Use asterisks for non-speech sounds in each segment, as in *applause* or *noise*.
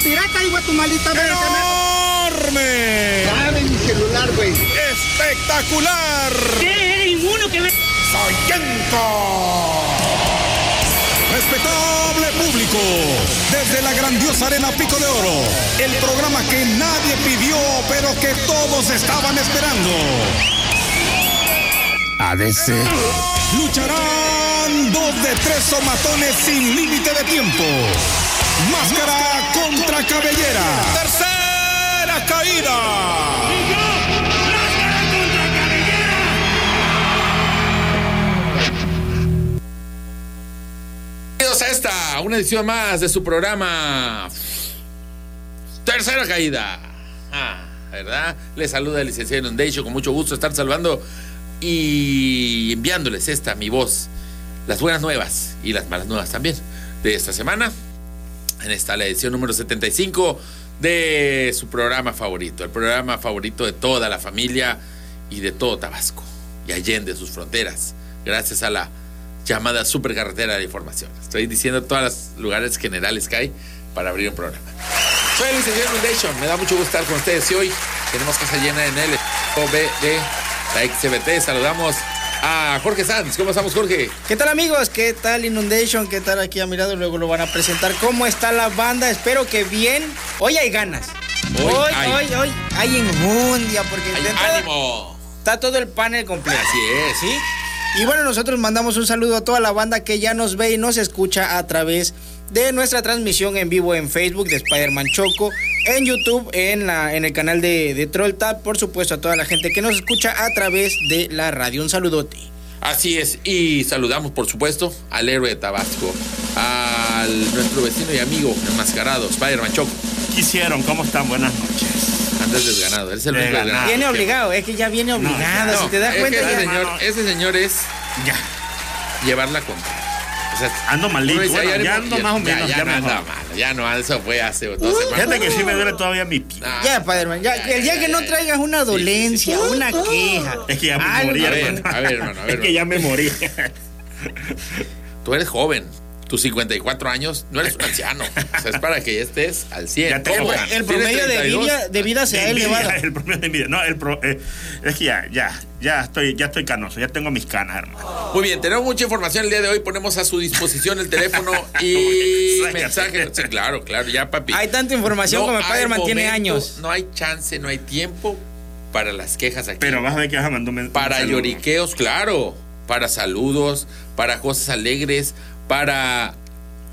pirata, hijo de tu maldita madre. ¡Enorme! Dame mi celular, güey. ¡Espectacular! ¿Qué? ¿Eres inmuno que me... ¡Soyenco! Respetable público, desde la grandiosa arena Pico de Oro, el programa que nadie pidió, pero que todos estaban esperando. ADC. Lucharán dos de tres somatones sin límite de tiempo. Máscara contra cabellera. Tercera caída. Bienvenidos a esta, una edición más de su programa Tercera Caída. Ah, ¿verdad? Les saluda el licenciado Inundation, con mucho gusto estar salvando y enviándoles esta, mi voz, las buenas nuevas y las malas nuevas también de esta semana. En esta la edición número 75 de su programa favorito, el programa favorito de toda la familia y de todo Tabasco y allende sus fronteras, gracias a la llamada supercarretera de información. Estoy diciendo todos los lugares generales que hay para abrir un programa. Soy el Inundation, me da mucho gusto estar con ustedes y hoy tenemos casa llena en el OB de la XBT. Saludamos a Jorge Sanz. ¿Cómo estamos, Jorge? ¿Qué tal amigos? ¿Qué tal Inundation? ¿Qué tal aquí a mi lado? Luego lo van a presentar. ¿Cómo está la banda? Espero que bien. Hoy hay ganas. Hoy Hoy, hay. hoy, hoy hay enjundia porque Hay ánimo. está todo el panel completo. Así es. ¿Sí? Y bueno, nosotros mandamos un saludo a toda la banda que ya nos ve y nos escucha a través de nuestra transmisión en vivo en Facebook de Spider-Man Choco, en YouTube, en, la, en el canal de, de Troll Tap, por supuesto a toda la gente que nos escucha a través de la radio. Un saludote. Así es, y saludamos por supuesto al héroe de Tabasco, al nuestro vecino y amigo enmascarado, Spider-Man Choco. Quisieron, ¿cómo están? Buenas noches. Antes desganado, él es el único Desganado. desganado. Viene obligado, es que ya viene obligado. No, si te das es que cuenta, ese, ya. señor, no, no. ese señor es Ya. llevarla contra. Sea, Ando malito. uno dice, Bueno, "Ay, ya ánimo", ando más o menos, Ya, ya no anda mal, ya no, eso fue hace dos semanas. Fíjate que sí me duele todavía mi pie. Ah, Ya, Spider-Man, ya, el día que no traigas una dolencia, una queja. Es que ya me morí, A ver, hermano. a ver, hermano, a ver, *laughs* Es que ya me morí. Tú eres joven, tus 54 años, no eres un anciano. O sea, es para que ya estés al 100. Ya ganas. El ¿Tienes promedio de 32? vida, de vida se ha elevado. El promedio de envidia. No, el pro- eh, es que ya, ya, ya estoy, ya estoy canoso, ya tengo mis canas, hermano. Muy bien, tenemos mucha información el día de hoy. Ponemos a su disposición el teléfono *laughs* y mensajes. Sí, claro, claro, ya, papi. Hay tanta información como hay Spider-Man tiene años. No hay chance, no hay tiempo para las quejas aquí. Pero vas a ver que vas a mandar un para saludo. lloriqueos, claro. Para saludos, para cosas alegres, para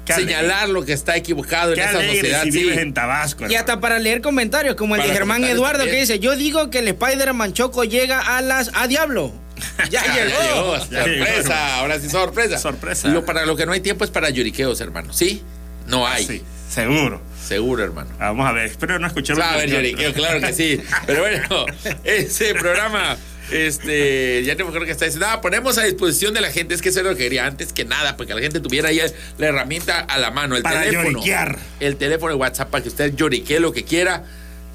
señalar lo que está equivocado Qué en esa sociedad. si sí. vives en Tabasco, Y hermano. hasta para leer comentarios, como el Para de Germán Eduardo, que dice, yo digo que el Spider-Man Choco llega a las... ¡A diablo! *laughs* Ya Ya llegó. llegó, Ya llegó, sorpresa, ahora sí sorpresa. Sorpresa. Lo, para lo que no hay tiempo es para lloriqueos, hermano. ¿Sí? No hay. Sí, seguro. Seguro, hermano. Vamos a ver, espero no escuchar Va a lloriqueo, claro que sí. *laughs* Pero bueno, ese programa, este, ya no me acuerdo que está diciendo. Nada, ponemos a disposición de la gente, es que eso es lo que quería antes que nada, porque la gente tuviera ahí la herramienta a la mano, el Para teléfono. lloriquear. El teléfono de WhatsApp para que usted lloriquee lo que quiera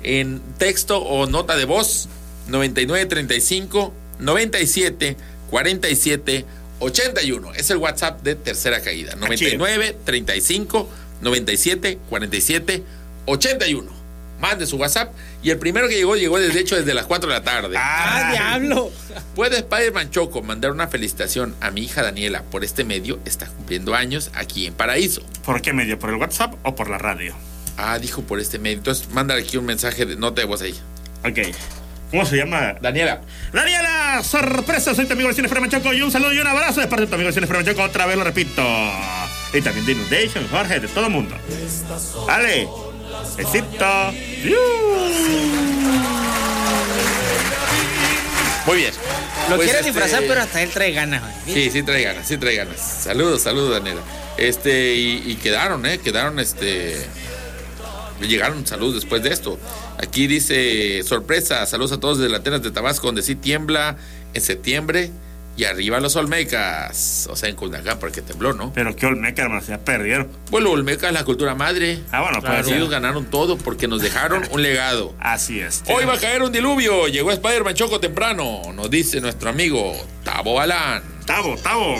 en texto o nota de voz 9935 97 47 81. Es el WhatsApp de Tercera Caída. 99 35 97 47 81. Mande su WhatsApp y el primero que llegó llegó desde hecho desde las 4 de la tarde. ¡Ah, diablo! Puede Spider-Man Choco mandar una felicitación a mi hija Daniela por este medio. Está cumpliendo años aquí en Paraíso. ¿Por qué medio? ¿Por el WhatsApp o por la radio? Ah, dijo por este medio. Entonces, mándale aquí un mensaje de nota de voz ahí. Ok. ¿Cómo se llama? Daniela. Daniela, sorpresa, soy tu amigo Vecino Ferman Choco y un saludo y un abrazo de parte de tu amigo Vecino Ferman Choco, otra vez lo repito. Y también de Inundation, Jorge, de todo el mundo. Dale, besito. Muy bien. Lo Pues, quiere este, disfrazar, pero hasta él trae ganas. Sí, sí trae ganas, sí trae ganas. Saludos, saludos, Daniela. Este, y, y quedaron, ¿eh? Quedaron, este. Llegaron saludos después de esto. Aquí dice, sorpresa, saludos a todos desde Lateras de Tabasco, donde sí tiembla en septiembre. Y arriba los Olmecas. O sea, en Culiacán, porque tembló, ¿no? Pero qué Olmeca, hermano, se perdieron. Pues los Olmecas es la cultura madre. Ah, bueno, ser. ellos ganaron todo porque nos dejaron un legado. *laughs* Así es. Hoy va a caer un diluvio. Llegó Spider-Man Choco temprano. Nos dice nuestro amigo Tabo Alán. Tavo, Tavo.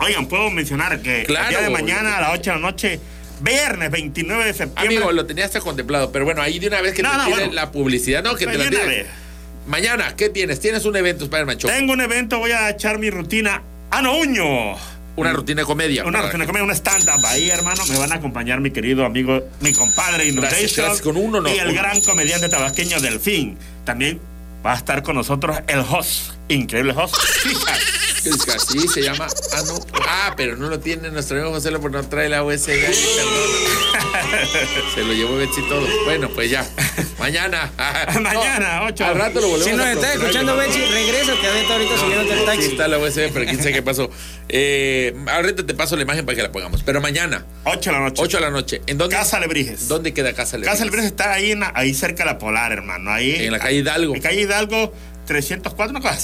Oigan, puedo mencionar que Claro. el día de mañana a las 8 de la noche Viernes 29 de septiembre. Amigo, lo tenías contemplado, pero bueno, ahí de una vez que No, te no, bueno. la publicidad, no, que Pues te la de. Mañana, ¿qué tienes? Tienes un evento, Spider-Man Show. Tengo un evento, voy a echar mi rutina. ¡Ah, no, uño! Una rutina de comedia. Una rutina comedia, una stand-up. Ahí, hermano, me van a acompañar mi querido amigo, mi compadre Inundation. Con uno, no, Y el gran comediante tabasqueño Delfín. También va a estar con nosotros el host, increíble host. Fija. ¿Qué *laughs* es que así se llama? Ah, no. Ah, pero no lo tiene nuestro amigo José porque no trae la USB. Perdón. *laughs* Se lo llevó Betsy todo. Bueno, pues ya. *laughs* Mañana. *laughs* Mañana, ocho. Al rato lo volvemos Si nos a estás procurar. escuchando, Betsy, regrésate adentro ahorita subiéndote el Sí taxi. está la USB, pero quién sabe qué pasó. Eh, ahorita te paso la imagen para que la pongamos. Pero mañana, 8 de la noche. 8 de la noche. ¿En dónde? Casa Lebrijes. ¿Dónde queda Casa Lebrijes? Casa Lebrijes está ahí, en la- ahí cerca de la Polar, hermano. Ahí. En la calle Hidalgo. En calle Hidalgo, 304, una cosa.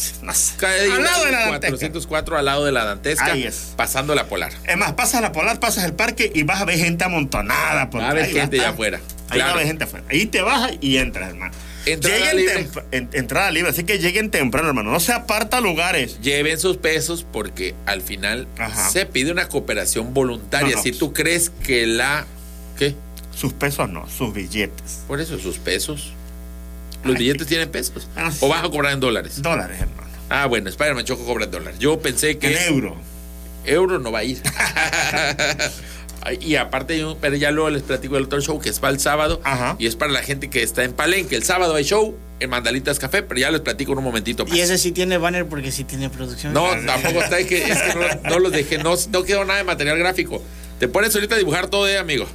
Calle Al lado de la Hidalgo, Dantesca. 404 al lado de la Dantesca. Ahí es. Pasando la Polar. Es más, pasas la Polar, pasas el parque y vas a ver gente amontonada. Va a ahí gente allá afuera. Ahí va a Claro. haber gente afuera. Ahí te bajas y entras, hermano. Entrada Lleguen libre. en- entrada libre, así que lleguen temprano, hermano. No se aparta lugares. Lleven sus pesos porque al final Ajá. se pide una cooperación voluntaria. No, no. Si tú crees que la. ¿Qué? Sus pesos no, sus billetes. Por eso, sus pesos. Los billetes tienen pesos. Ah. ¿O vas a cobrar en dólares? Dólares, hermano. Ah, bueno, Spider-Man Choco cobra en dólares. Yo pensé que. En euro. euro no va a ir. *laughs* Y aparte, pero ya luego les platico del otro show que es para el sábado. Ajá. Y es para la gente que está en Palenque. El sábado hay show en Mandalitas Café, pero ya les platico en un momentito más. Y ese sí tiene banner porque sí tiene producción. No, tampoco está, es que, es que no, no los dejé, no, no quedó nada de material gráfico. Te pones ahorita a dibujar todo, eh, amigo.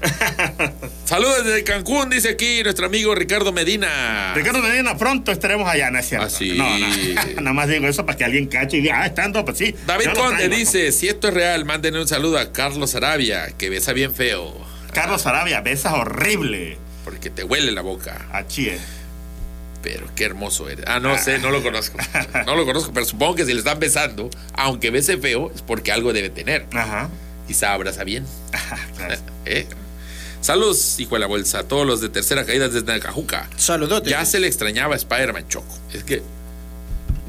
*laughs* Saludos desde Cancún, dice aquí nuestro amigo Ricardo Medina. Ricardo Medina, pronto estaremos allá, ¿no es cierto? Ah, sí. No, no. *laughs* Nada más digo eso para que alguien cache y diga, ah, estando, pues sí. David Conde traigo, ¿no? dice, si esto es real, mándenle un saludo a Carlos Arabia, que besa bien feo, Carlos Arabia, besas horrible. porque te huele la boca. Achí es. Pero qué hermoso eres. Ah, no sé, no lo conozco. *laughs* No lo conozco, pero supongo que si le están besando, aunque bese feo, es porque algo debe tener. Ajá. Quizá abraza bien. *laughs* *laughs* ¿Eh? Saludos, hijo de la bolsa, a todos los de tercera caída desde Nacajuca. Saludote. Ya se le extrañaba a Spider-Man Choco. Es que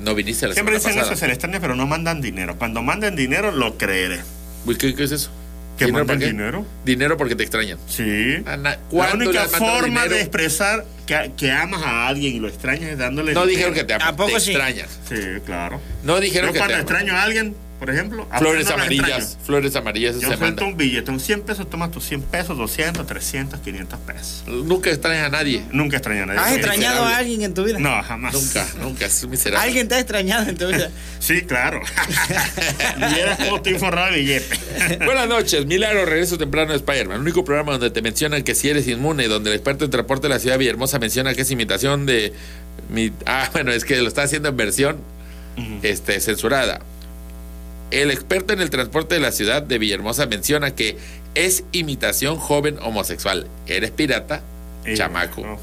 no viniste a la Siempre semana dicen pasada. eso, se les extraña, pero no mandan dinero. Cuando manden dinero, lo creeré. Uy, ¿qué, qué es eso? ¿Que ¿Dinero qué? dinero? Dinero porque te extrañan. Sí. La ¿cuándo le única forma dinero? de expresar que, que amas a alguien y lo extrañas es dándole No dinero. dijeron que te, ¿A poco te sí? extrañan. Sí, claro. No dijeron Yo que cuando te extraño a alguien, por ejemplo, a Flores amarillas. extraño. Flores amarillas Yo suelto un billete, un 100 pesos, toma tus 100 pesos, 200, 300, 500 pesos. Nunca extrañas a nadie. Nunca extraño a nadie. ¿Has extrañado miserable. a alguien en tu vida? No, jamás. Nunca, nunca. Es miserable. ¿Alguien te ha extrañado en tu vida? *laughs* Sí, claro. Vieras cómo estoy forrado de billete. *laughs* Buenas noches, Milagro, regreso temprano de Spider-Man. El único programa donde te mencionan que si eres inmune, donde el experto en transporte de la ciudad de Villahermosa menciona que es imitación de mi. Ah, *laughs* bueno, es que lo está haciendo en versión este, censurada. El experto en el transporte de la ciudad de Villahermosa menciona que es imitación joven homosexual. Eres pirata, Eh, chamaco. no.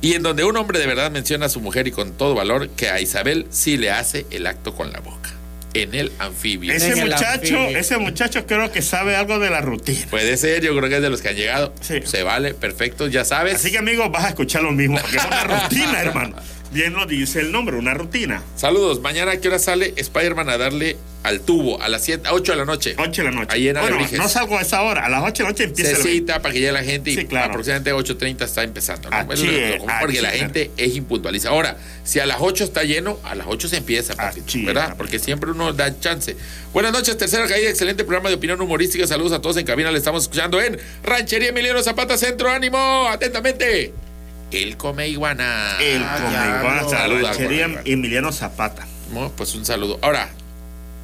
Y en donde un hombre de verdad menciona a su mujer y con todo valor que a Isabel sí le hace el acto con la boca. En el anfibio. Ese En muchacho, anfibio. ese muchacho creo que sabe algo de la rutina. Puede ser, yo creo que es de los que han llegado. Sí. Se vale, perfecto, ya sabes. Así que amigos, vas a escuchar lo mismo, porque es una *laughs* rutina, hermano. Bien lo dice el nombre, una rutina. Saludos, mañana a qué hora sale Spider-Man a darle al tubo a las 7, 8 de la noche. 8 de la noche. Ahí en bueno, no salgo a esa hora. A las 8 de la noche empieza Se el cita para que llegue la gente y Sí, claro. aproximadamente 8.30 está empezando. ¿no? Es lo- porque la gente es impuntualiza. Ahora, si a las 8 está lleno, a las 8 se empieza, ¿verdad? Porque siempre uno da chance. Buenas noches, tercera caída, excelente programa de opinión humorística. Saludos a todos en cabina, le estamos escuchando en Ranchería Emiliano Zapata Centro, ánimo, atentamente. Él come iguana. El Ah, come ya, la Saluda, ranchería Juan. Emiliano Zapata. No, pues un saludo. Ahora,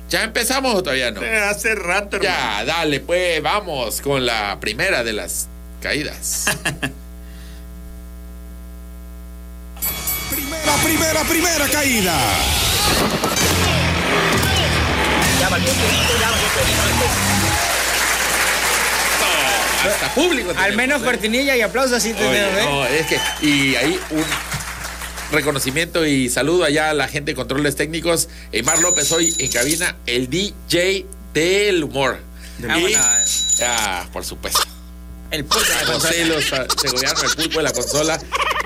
¿ya empezamos o todavía no? Eh, hace rato, hermano. Ya, dale, pues vamos con la primera de las caídas. *laughs* Primera, primera, primera caída. Hasta público. Al menos ¿eh? cortinilla y aplausos así tenemos, ¿eh? no, es que, y ahí un reconocimiento y saludo allá a la gente de controles técnicos. Emar López hoy en cabina, el DJ del humor. Ah, Y- bueno, ah, por supuesto. el pulpo de la José consola. los ah, Segoviano, el pulpo de la consola,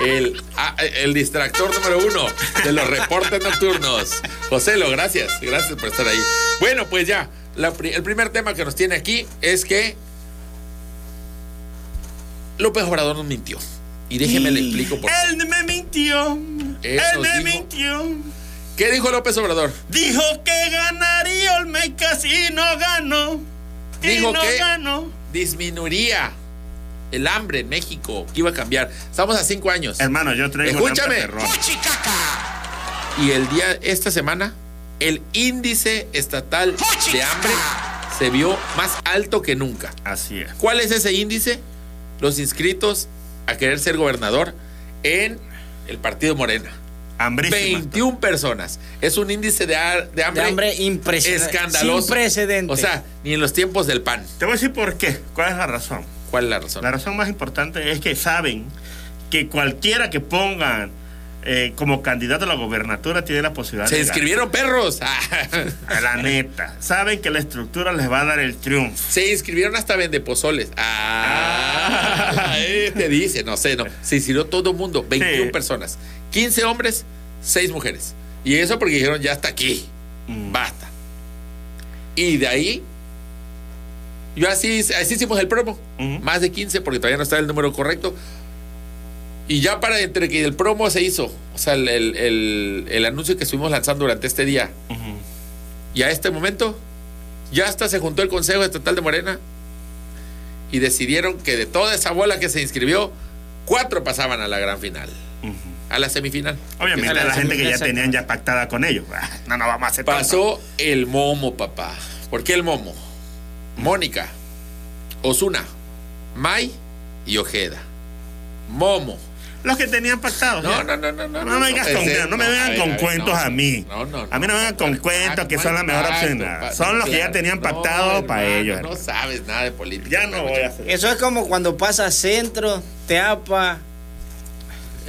el, ah, el distractor número uno de los reportes nocturnos. José, lo gracias, gracias por estar ahí. Bueno, pues ya, la el primer tema que nos tiene aquí es que López Obrador nos mintió. Y déjeme le explico por qué. Él me mintió. Él me dijo. mintió. ¿Qué dijo López Obrador? Dijo que ganaría Olmecas y no ganó. Y Dijo no que- ganó. Disminuiría el hambre en México, que iba a cambiar. Estamos a cinco años. Hermano, yo traigo un Escúchame. Y el día, esta semana, el índice estatal de hambre se vio más alto que nunca. Así es. ¿Cuál es ese índice? Los inscritos a querer ser gobernador en el partido Morena. Hambrísima. 21 personas. Es un índice de, de De hambre, hambre impresionante. escandaloso. Sin precedente. O sea, ni en los tiempos del PAN. Te voy a decir por qué. ¿Cuál es la razón? ¿Cuál es la razón? La razón más importante es que saben que cualquiera que pongan eh, como candidato a la gobernatura tiene la posibilidad Se de inscribieron perros. ganar. La neta. Saben que la estructura les va a dar el triunfo. Se inscribieron hasta vendepozoles. Ah, *laughs* eh, te dice, no sé, no. Se inscribió todo el mundo, 21 Sí. personas. 15 hombres, 6 mujeres. Y eso porque dijeron, ya está aquí. Mm. Basta. Y de ahí, yo así, así hicimos el promo. Más de 15 porque todavía no está el número correcto. Y ya para entre que el promo se hizo, o sea, el, el- el- el anuncio que estuvimos lanzando durante este día, y a este momento, ya hasta se juntó el Consejo Estatal de Morena y decidieron que de toda esa bola que se inscribió, cuatro pasaban a la gran final, a la semifinal. Obviamente Esa la, la gente que ya tenían ya pactada con ellos. Ah, No, no vamos a hacer tanto. Pasó el Momo, papá. ¿Por qué el Momo? Mónica, Osuna, May y Ojeda. Momo. Los que tenían pactados. No, no, no, no, no. No me vengas con, no me vengan con cuentos no. a mí. No, no, a mí no me vengan con ¿cuál cuentos que son la mejor ¿Cuál opción. Son los que ya tenían No, pactado para ellos. No sabes nada de política. Ya no voy a hacer. Eso es como cuando pasa Centro, Teapa,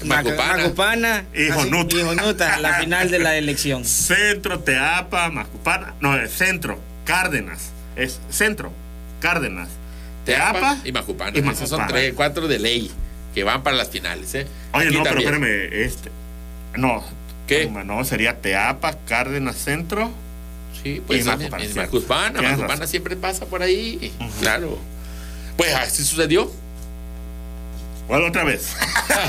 Macupana. Macupana Y así, Jonuta. y Jonuta, la final de la elección. *laughs* Centro, Teapa, Macupana. No, es Centro, Cárdenas. Es Centro, Cárdenas. Teapa y Macupana. y Esos son Macupana. tres, cuatro de ley que van para las finales, ¿eh? Oye, Aquí no, también. pero espérame. Este, no. ¿Qué? No, sería Teapa, Cárdenas, Centro. Sí, pues Y en- Macupana, en Macupana razón. siempre pasa por ahí. Claro. Pues así sucedió. ¿Cuál otra vez?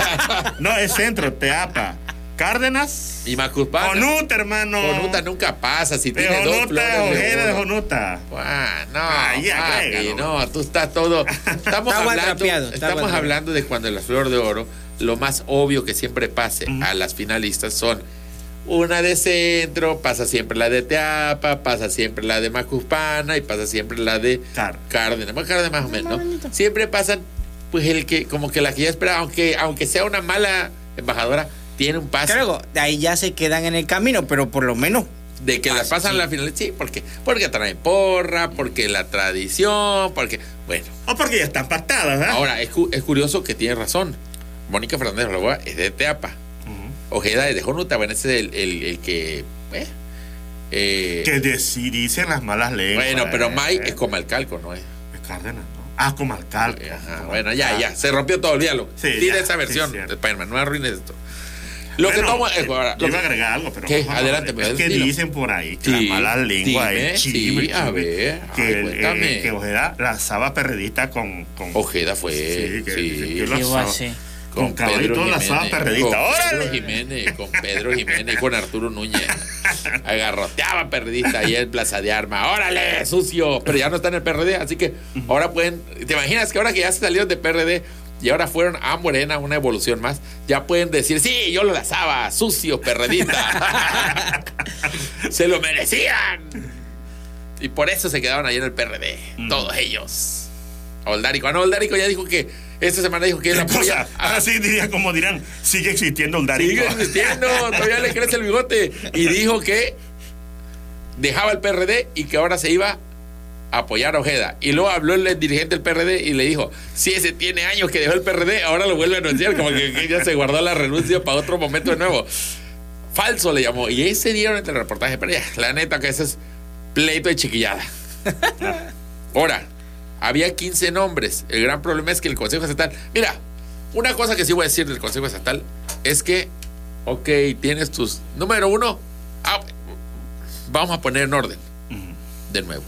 *laughs* no, es Centro, Teapa, Cárdenas. Y Macupana. Jonuta, hermano. Jonuta nunca pasa si De tiene dos Jonuta, flores Ojeda de oro. Jonuta. Ah, no, ya, papi, no, tú estás todo. Estamos *laughs* hablando, estamos hablando de cuando la flor de oro, lo más obvio que siempre pase a las finalistas son una de centro, pasa siempre la de Teapa, pasa siempre la de Macuspana y pasa siempre la de Claro. Cárdenas. Bueno, Cárdenas más o menos, ¿no? Siempre pasan, pues el que, como que la que ya espera, aunque, aunque sea una mala embajadora, tiene un pase. Claro, de ahí ya se quedan en el camino, pero por lo menos De que las Pase, pasan sí. a la final, sí, porque, porque traen porra, porque la tradición, porque, bueno, O porque ya están pactadas, ¿verdad? ahora es, cu- es curioso que tiene razón. Mónica Fernández Roboa es de Teapa. Ojeda es de Jonuta, bueno, ese es el, el- el que, eh, eh, Que deci- dicen las malas lenguas. bueno, pero eh, May eh. es Comalcalco, ¿no es? Es Cárdenas, ¿no? Ah, Comalcalco. Ajá, bueno, ya, ya, se rompió todo, olvídalo. Sí, Tira ya, esa sí, versión, cierto. Spider-Man, no arruines esto. Lo que Bueno, tomo, eh, eh, ahora, yo lo iba a que- agregar algo, pero ¿Qué? Adelante, ver. Es pues, que dilo. dicen por ahí que Sí, las malas lenguas dime, es sí, chisme, a ver, que, ay, el- cuéntame. eh, que Ojeda lanzaba perredita con, con Ojeda fue, Sí, que- sí. que ¿Qué lo va a lanzaba. hacer? con caballito la lanzaba perredita. Con ¡Órale! Pedro Jiménez, con Pedro Jiménez y con Arturo Núñez. *laughs* Agarroteaba perredista ahí en Plaza de Arma. ¡Órale, sucio! Pero ya no está en el PRD, así que ahora pueden. ¿Te imaginas que ahora que ya se salieron de PRD y ahora fueron a Morena, una evolución más, ya pueden decir, sí, yo lo lazaba, sucio, perredita. *laughs* se lo merecían. Y por eso se quedaron ahí en el PRD, todos ellos. Oldarico. Ah, no, Oldarico ya dijo que esta semana dijo que ¿Qué apoya. cosa? a- Así diría como dirán, sigue existiendo el Darico. Sigue existiendo, todavía le crece el bigote. Y dijo que dejaba el PRD y que ahora se iba apoyar a Ojeda. Y luego habló el dirigente del PRD y le dijo: Si ese tiene años que dejó el PRD, ahora lo vuelve a anunciar. Como que, que ya se guardó la renuncia para otro momento de nuevo. Falso le llamó. Y ahí se dieron entre el reportaje. Pero ya, la neta que ese es pleito de chiquillada. Ahora, había 15 nombres. El gran problema es que el Consejo Estatal. Mira, una cosa que sí voy a decir del Consejo Estatal es que, ok, tienes tus. Número uno, ah, vamos a poner en orden. De nuevo.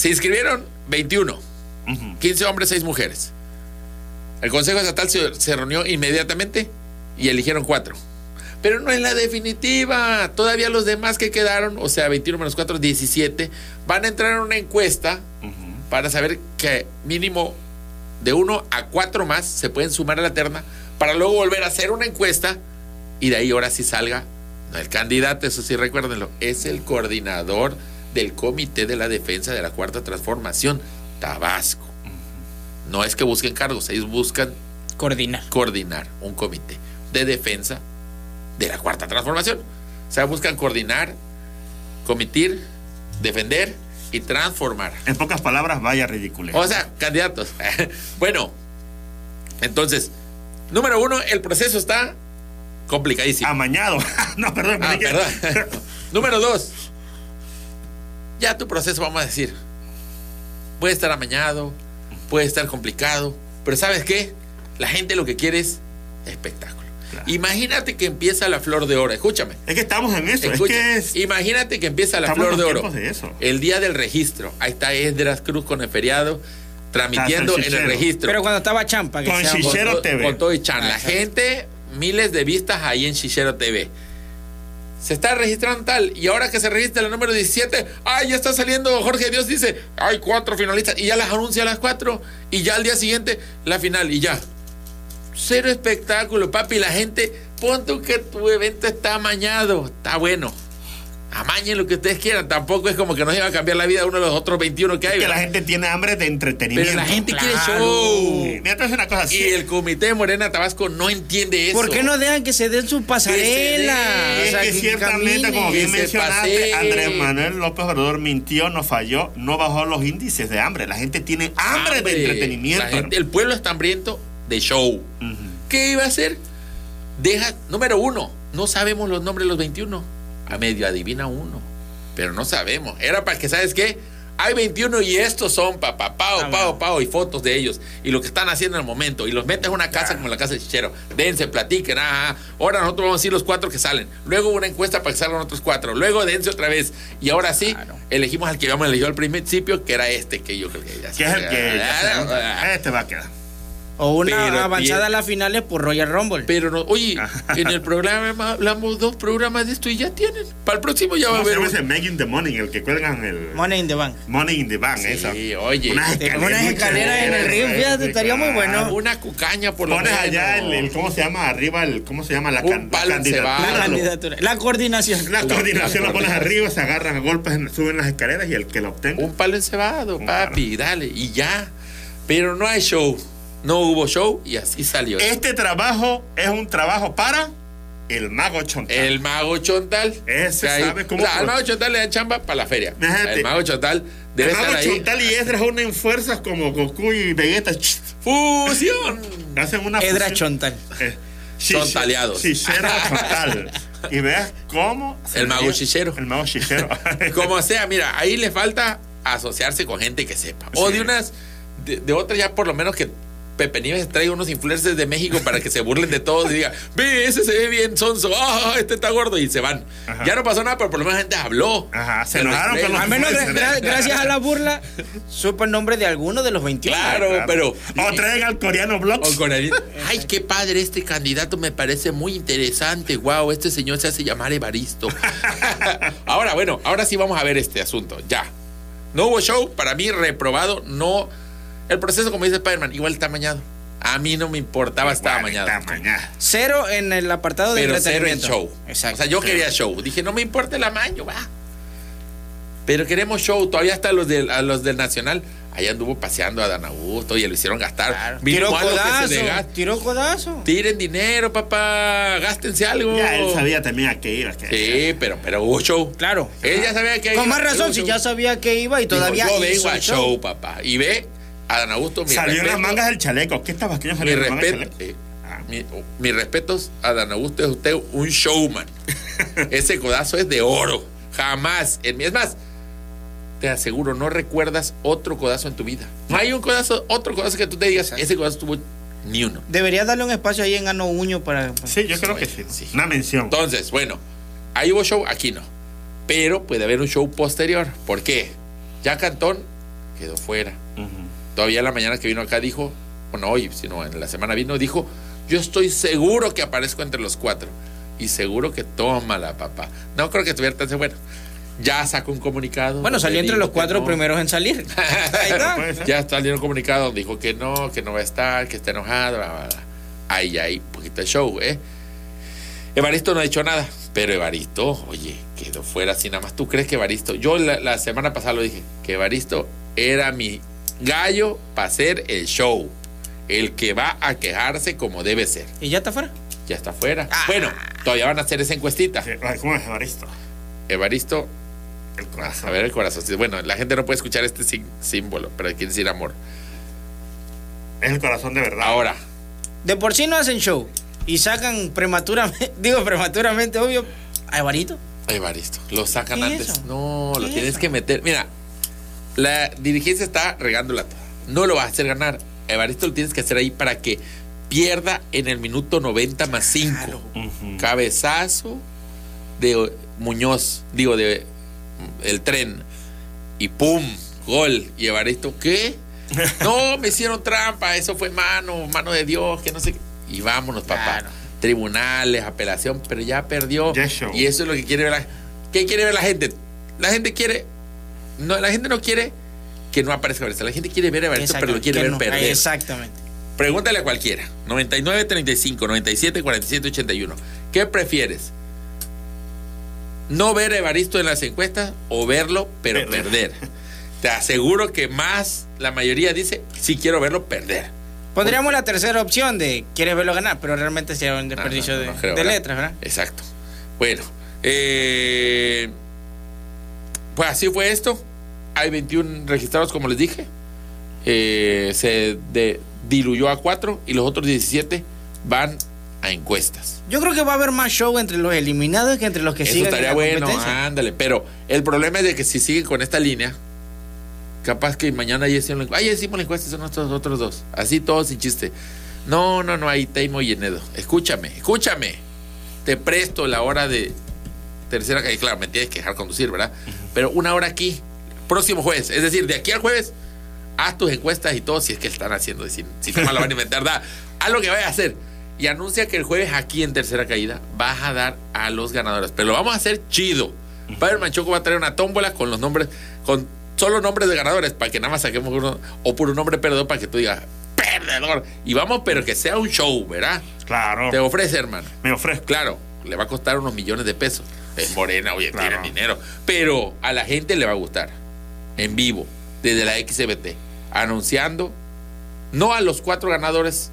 Se inscribieron 21, Ujú. 15 hombres, 6 mujeres. El Consejo Estatal se, se reunió inmediatamente y eligieron cuatro. Pero no es la definitiva. Todavía los demás que quedaron, o sea, 21 menos 4, 17, van a entrar en una encuesta para saber que mínimo de uno a cuatro más se pueden sumar a la terna para luego volver a hacer una encuesta y de ahí ahora sí salga el candidato, eso sí recuérdenlo, es el coordinador del Comité de la Defensa de la Cuarta Transformación, Tabasco. No es que busquen cargos, ellos buscan Coordinar. coordinar un comité de defensa de la Cuarta Transformación. O sea, buscan coordinar, comitir, defender y transformar. En pocas palabras, vaya ridículo. O sea, candidatos. *laughs* bueno, entonces, número uno, el proceso está complicadísimo. Amañado. *laughs* no, perdón. Ah, perdón. *laughs* número dos, ya tu proceso, vamos a decir, puede estar amañado, puede estar complicado, pero ¿sabes qué? La gente lo que quiere es espectáculo. Claro. Imagínate que empieza la flor de oro, escúchame. Es que estamos en eso. Escucha, es que es. Imagínate que empieza la Estamos flor de oro. de eso. El día del registro. Ahí está Esdras Cruz con el feriado, transmitiendo en el registro. Pero cuando estaba Champa, que Con chichero. TV. con todo y chan. Ah, La gente, miles de vistas ahí en Chichero TV. Se está registrando tal, y ahora que se registra el número 17, ay, ya está saliendo Jorge Dios, dice, hay cuatro finalistas, y ya las anuncia a las cuatro, y ya al día siguiente la final, y ya. Cero espectáculo, papi, la gente, pon que tu evento está amañado, está bueno. Amañen lo que ustedes quieran, tampoco es como que nos iba a cambiar la vida uno de los otros 21 que hay. que la gente tiene hambre de entretenimiento. Pero la gente quiere show. Mira, te voy a decir una cosa así. Y el comité de Morena Tabasco no entiende eso. ¿Por qué no dejan que se den su pasarela? dé. Y es O sea, que ciertamente, como bien que mencionaste. Andrés Manuel López Obrador mintió, no falló, no bajó los índices de hambre. La gente tiene hambre, de entretenimiento. La gente- el pueblo está hambriento de show. ¿Qué iba a hacer? Deja, número uno, no sabemos los nombres de los 21. A medio adivina uno, pero no sabemos. Era para que, ¿sabes qué? Hay 21 y estos son papá, pao, Ah, pao, pao, y fotos de ellos. Y lo que están haciendo en el momento. Y los metes a una casa como la casa de Chichero. Dense, platiquen. Ah, ah. ahora nosotros vamos a decir los cuatro que salen. Luego una encuesta para que salgan otros cuatro. Luego dense otra vez. Y ahora sí, Claro. elegimos al que habíamos elegido al principio, que era este, que yo creo que ya Que es el que ya este va a quedar. O una Pero avanzada a las finales por Royal Rumble. Pero no, oye, *laughs* en el programa hablamos dos programas de esto y ya tienen. Para el próximo ya va a ¿Cómo se haber. llama Making the Money, el que cuelgan el Money in the Bank. Money in the Bank, Sí, esa. oye. Unas escaleras en el ring, fíjate, sí, estaría muy bueno. Una cucaña por lo Pones menos. allá el, el- ¿cómo se llama? Arriba el, ¿cómo se llama? La, Un can- la encebado. La candidatura. La coordinación. La coordinación la pones arriba, se agarran a golpes, en- suben las escaleras y el que lo obtenga. Un palo encebado, Claro. papi, dale. Y ya. Pero no hay show. No hubo show y así salió. Este trabajo es un trabajo para el mago Chontal. El mago Chontal. Ese sabe cómo o sea, al mago Chontal le dan chamba para la feria. El mago Chontal debe el mago estar ahí. Chontal y Esdras unen fuerzas como Goku y Vegeta. Fusión. Hacen una Edra fusión. Chontal. Eh, Chontaleados. Chichero Chontal. *laughs* Y veas cómo. El mago veía- chichero. El mago chichero. *laughs* Como sea, mira, ahí le falta asociarse con gente que sepa. O Sí. de unas, de, de otras ya por lo menos que Pepe Nieves traiga unos influencers de México para que se burlen de todos y diga, ve, ese se ve bien sonso, ah, este está gordo y se van. Ajá. Ya no pasó nada, pero por lo menos la gente habló. Ajá, se enojaron con los Al menos gra- influencers. gra- gracias a la burla, supo el nombre de alguno de los 21. Claro, Claro. pero... O traigan al coreano o Vlogs. con el- *laughs* Ay, qué padre, este candidato me parece muy interesante. Wow, este señor se hace llamar Evaristo. *laughs* ahora, bueno, ahora sí vamos a ver este asunto. Ya. No hubo show, para mí reprobado, no. El proceso, como dice Spider-Man, igual está amañado. A mí no me importaba, estaba amañado. Cero en el apartado de Pero cero en show. Exacto. O sea, yo quería show. Dije, no me importa el amaño, va. Pero queremos show. Todavía hasta los del, a los del Nacional. Ahí anduvo paseando a Dan Augusto y lo hicieron gastar. Claro. Tiró codazo. Tiró codazo. Tiren dinero, papá. Gástense algo. Ya él sabía también a qué iba. que- Sí, pero, pero hubo show. Claro. Él ya sabía que Con iba, más razón, si show. ya sabía que iba y Dijo, todavía yo hizo vengo al show, papá. Y ve a Dan Augusto, mi Salió en las mangas del chaleco. ¿Qué Mi las mangas del respeto. eh, Ah. mi- mis respetos a Dan Augusto, es usted un showman. *laughs* Ese codazo es de oro. Jamás. Es más, te aseguro, no recuerdas otro codazo en tu vida. No hay un codazo, otro codazo que tú te digas, ese codazo tuvo ni uno. Debería darle un espacio ahí en Ano Uño para. Sí, yo creo que sí. Sí. Una mención. Entonces, bueno, ahí hubo show, aquí no. Pero puede haber un show posterior. ¿Por qué? Ya Cantón quedó fuera. Ujú. Todavía la mañana que vino acá dijo, bueno, hoy, sino en la semana vino, dijo, yo estoy seguro que aparezco entre los cuatro. Y seguro que toma la papá. No creo que estuviera tan. Bueno, ya sacó un comunicado. Bueno, salió entre los cuatro no. primeros en salir. *laughs* Ahí está. Ya salió un comunicado donde dijo que no, que no va a estar, que está enojado. Bla, bla, bla. Ahí ya hay un poquito de show, ¿eh? Evaristo no ha dicho nada, pero Evaristo, oye, quedó fuera así nada más. ¿Tú crees que Evaristo? Yo la, la semana pasada lo dije, que Evaristo era mi gallo para hacer el show. El que va a quejarse como debe ser. ¿Y ya está fuera? Ya está fuera. Bueno, todavía van a hacer esa encuestita. ¿Cómo es Evaristo? Evaristo, El corazón. a ver el corazón. Bueno, la gente no puede escuchar este sí- símbolo, pero quiere decir amor. Es el corazón de verdad. Ahora, De por sí no hacen show. Y sacan prematuramente, *laughs* digo prematuramente, obvio, a Evarito. Evaristo, lo sacan ¿Qué es antes. eso? No, lo ¿Qué tienes es que meter. Mira, la dirigencia está regándola toda. No lo va a hacer ganar. Evaristo lo tienes que hacer ahí para que pierda en el minuto 90 más 5. Ujú. Cabezazo de Muñoz, digo, de el tren. Y pum, gol. Y Evaristo, ¿qué? *laughs* No, me hicieron trampa, eso fue mano, mano de Dios, que no sé. qué. Y vámonos, papá. Claro. Tribunales, apelación, pero ya perdió. Ya. Y eso es lo que quiere ver la ¿Qué quiere ver la gente? La gente quiere. No, la gente no quiere que no aparezca Evaristo. La gente quiere ver a Evaristo, pero lo quiere ver no. perder. Exactamente. Pregúntale a cualquiera. 99, 35, 97, 47, 81. ¿Qué prefieres? ¿No ver a Evaristo en las encuestas o verlo, pero Perder. perder? Te aseguro que más la mayoría dice, sí quiero verlo perder. Pondríamos la tercera opción de quieres verlo ganar, pero realmente sería un No, desperdicio no, no, de, no creo, de ¿verdad? letras, ¿verdad? Exacto. Bueno, eh, pues así fue esto. Hay 21 registrados, como les dije. Eh, se de- diluyó a 4 y los otros 17 van a encuestas. Yo creo que va a haber más show entre los eliminados que entre los que Eso siguen en estaría la bueno, ándale. Pero el problema es de que si siguen con esta línea, capaz que mañana ya hicieron la encuesta. Ay, ya hicimos la encuesta, son estos otros dos. Así todos sin chiste. No, no, no, ahí Teimo y Enedo. Escúchame, escúchame. Te presto la hora de tercera calle. Claro, me tienes que dejar conducir, ¿verdad? Pero una hora aquí, próximo jueves. Es decir, de aquí al jueves, haz tus encuestas y todo si es que están haciendo. Si, si no lo van a inventar, da. Haz lo que vayas a hacer. Y anuncia que el jueves aquí en tercera caída vas a dar a los ganadores. Pero lo vamos a hacer chido. Padre Manchoco va a traer una tómbola con los nombres, con solo nombres de ganadores, para que nada más saquemos uno, o por un nombre perdedor, para que tú digas, perdedor. Y vamos, pero que sea un show, ¿verdad? Claro. Te ofrece, hermano. Me ofrezco. Claro, le va a costar unos millones de pesos. Es morena, oye, Claro. tiene dinero. Pero a la gente le va a gustar. En vivo, desde la XBT. Anunciando, no a los cuatro ganadores,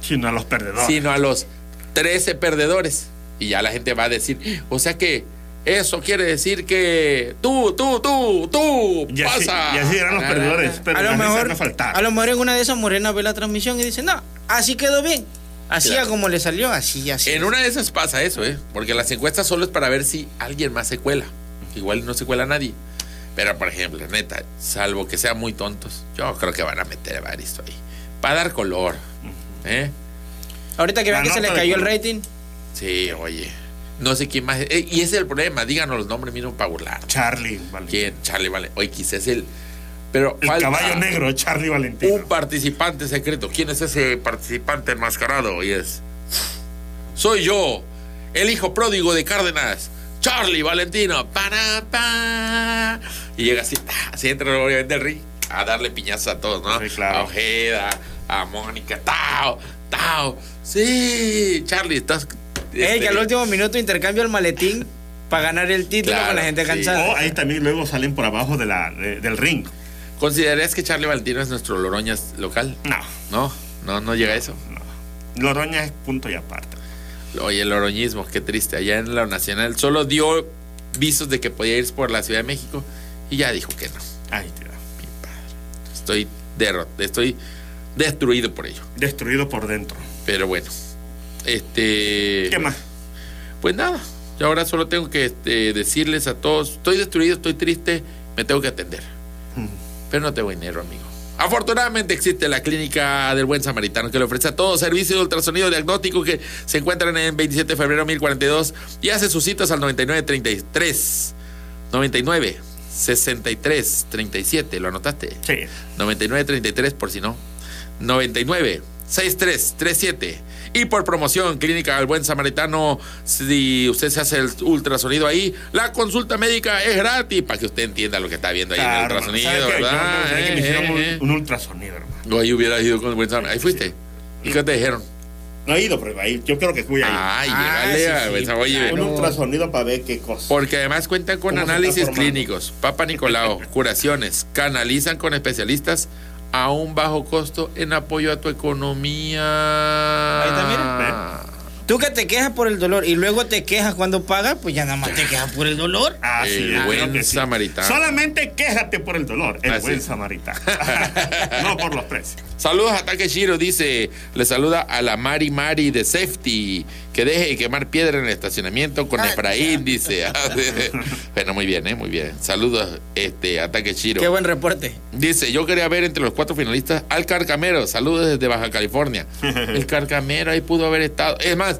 Sino a los perdedores. sino a los 13 perdedores. Y ya la gente va a decir, o sea que eso quiere decir que tú, tú, tú, tú, Y así, pasa. y así eran los perdedores. Pero a lo mejor no faltar. a lo mejor en una de esas Morena ve la transmisión y dice, no, así quedó bien. Así Claro. a como le salió, así, así. En una de esas pasa eso, ¿eh? Porque las encuestas solo es para ver si alguien más se cuela. Igual no se cuela nadie. Pero, por ejemplo, neta, salvo que sean muy tontos, yo creo que van a meter a Evaristo ahí. Para dar color. ¿Eh? Ahorita que vean que se le cayó el rating, Sí, oye. No sé quién más. eh, y ese es el problema. Díganos los nombres mismos para burlar. Charlie Valentín. ¿Quién? Charlie Vale. Oye, quizás el. Pero El falta caballo negro, Charlie Valentín. Un participante secreto. ¿Quién es ese participante enmascarado? Y es. Soy yo, el hijo pródigo de Cárdenas, Charlie Valentino. Para, pa. Y llega así, así entra obviamente el ring a darle piñazos a todos, ¿no? Sí, claro. A Ojeda, a Mónica, Tao, Tao. Sí, Charlie, estás. eh, este, que al último minuto intercambio el maletín para ganar el título Claro, con la gente sí. cansada. O ahí también luego salen por abajo de la, de- del ring. ¿Considerarías que Charlie Valentino es nuestro Loroñas local? No, No, no, no llega a eso. no. Loroña es punto y aparte. Oye, el oroñismo, qué triste. Allá en la Nacional solo dio visos de que podía ir por la Ciudad de México y ya dijo que no. Ay, tío. Mi padre. Estoy derrot, estoy destruido por ello. Destruido por dentro. Pero bueno, este. ¿Qué más? Pues nada. Yo ahora solo tengo que este, decirles a todos: estoy destruido, estoy triste, me tengo que atender. Pero no tengo dinero, amigo. Afortunadamente existe la clínica del Buen Samaritano que le ofrece a todos servicios de ultrasonido diagnóstico que se encuentran en 27 de febrero 1042 y hace sus citas al 9933 99 63 37. ¿Lo anotaste? Sí. 9933 por si no. 99 6337. Y por promoción, Clínica El Buen Samaritano, si usted se hace el ultrasonido ahí, la consulta médica es gratis para que usted entienda lo que está viendo ahí en el Claro, ultrasonido. Yo ¿verdad? me gustaría que me Eh, un- eh, un, ultrasonido, hermano. eh. No, ahí hubiera ido con el buen Samaritano. Ahí fuiste. ¿Y qué te dijeron? No he ido, pero ahí, yo creo que fui ahí. Ay, Ah, llegale sí, a sí, Oye, claro. un ultrasonido para ver qué cosa. Porque además cuentan con ¿Cómo se está análisis clínicos, Papa Nicolau, *laughs* curaciones, canalizan con especialistas a un bajo costo en apoyo a tu economía. Ahí mira. Tú que te quejas por el dolor y luego te quejas cuando pagas, pues ya nada más te quejas por el dolor. Así El es, buen creo que sí. samaritano. Solamente quéjate por el dolor, el Así buen es. samaritano. *laughs* no por los precios. Saludos a Taque Shiro, dice, le saluda a la Mari Mari de Safety, que deje de quemar piedra en el estacionamiento con Ah, Efraín, dice. *laughs* bueno, muy bien, eh, muy bien. Saludos este, a Taque Shiro. Qué buen reporte. Dice, yo quería ver entre los cuatro finalistas al Carcamero. Saludos desde Baja California. *laughs* El Carcamero ahí pudo haber estado. Es más,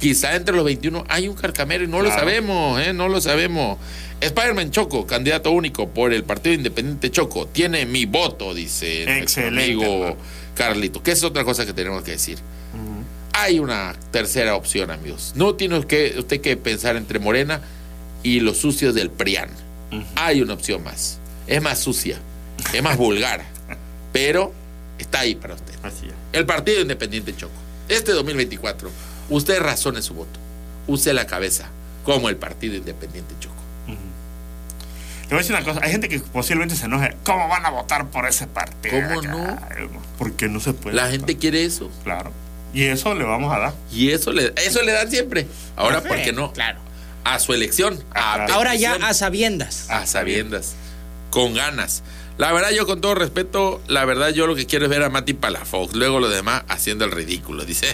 quizá entre los 21 hay un Carcamero y no lo sabemos, ¿eh? No lo sabemos. Spider-Man Choco, candidato único por el Partido Independiente Choco. Tiene mi voto, dice nuestro Excelente, amigo hermano. Carlito. Que es otra cosa que tenemos que decir. Hay una tercera opción, amigos. No tiene que, usted que pensar entre Morena y los sucios del PRIAN. Hay una opción más. Es más sucia, es más vulgar, *laughs* pero está ahí para usted. Así es. El Partido Independiente Choco. Este 2024, usted razone su voto. Use la cabeza como el Partido Independiente Choco. Te voy a decir una cosa, hay gente que posiblemente se enoje. ¿Cómo van a votar por ese partido? ¿Cómo no? Porque no se puede. La votar. gente quiere eso. Claro. Y eso le vamos a dar. Y eso le, eso le dan siempre. Ahora, ¿por qué no? Claro. A su elección. A Claro. Ahora ya a sabiendas. a sabiendas, con ganas. La verdad, yo con todo respeto, la verdad, yo lo que quiero es ver a Mati Palafox, luego los demás haciendo el ridículo. Dice,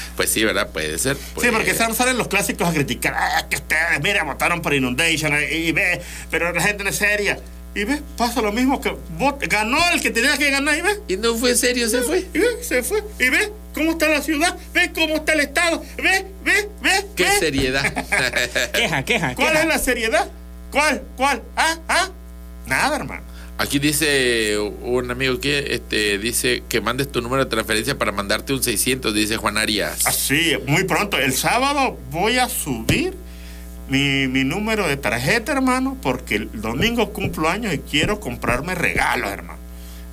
*laughs* pues sí, ¿verdad? Puede ser. Sí, porque sal- salen los clásicos a criticar. Ah, que ustedes, mira, votaron por Inundation. eh, Y, ve, pero la gente no es seria. Y ve, pasa lo mismo que vot- ganó el que tenía que ganar. Y ve, Y no fue serio, se fue. y ve, se fue. Y ve cómo está la ciudad. Ve cómo está el Estado. Ve, ve, ve. Qué ve. seriedad. *laughs* *laughs* Queja, queja, ¿Cuál queja. es la seriedad? ¿Cuál? ¿Cuál? ¿Ah? ¿Ah? Nada, hermano. Aquí dice un amigo que este, dice que mandes tu número de transferencia para mandarte un 600, dice Juan Arias. Así, muy pronto. El sábado voy a subir mi, mi número de tarjeta, hermano, porque el domingo cumplo años y quiero comprarme regalos, hermano.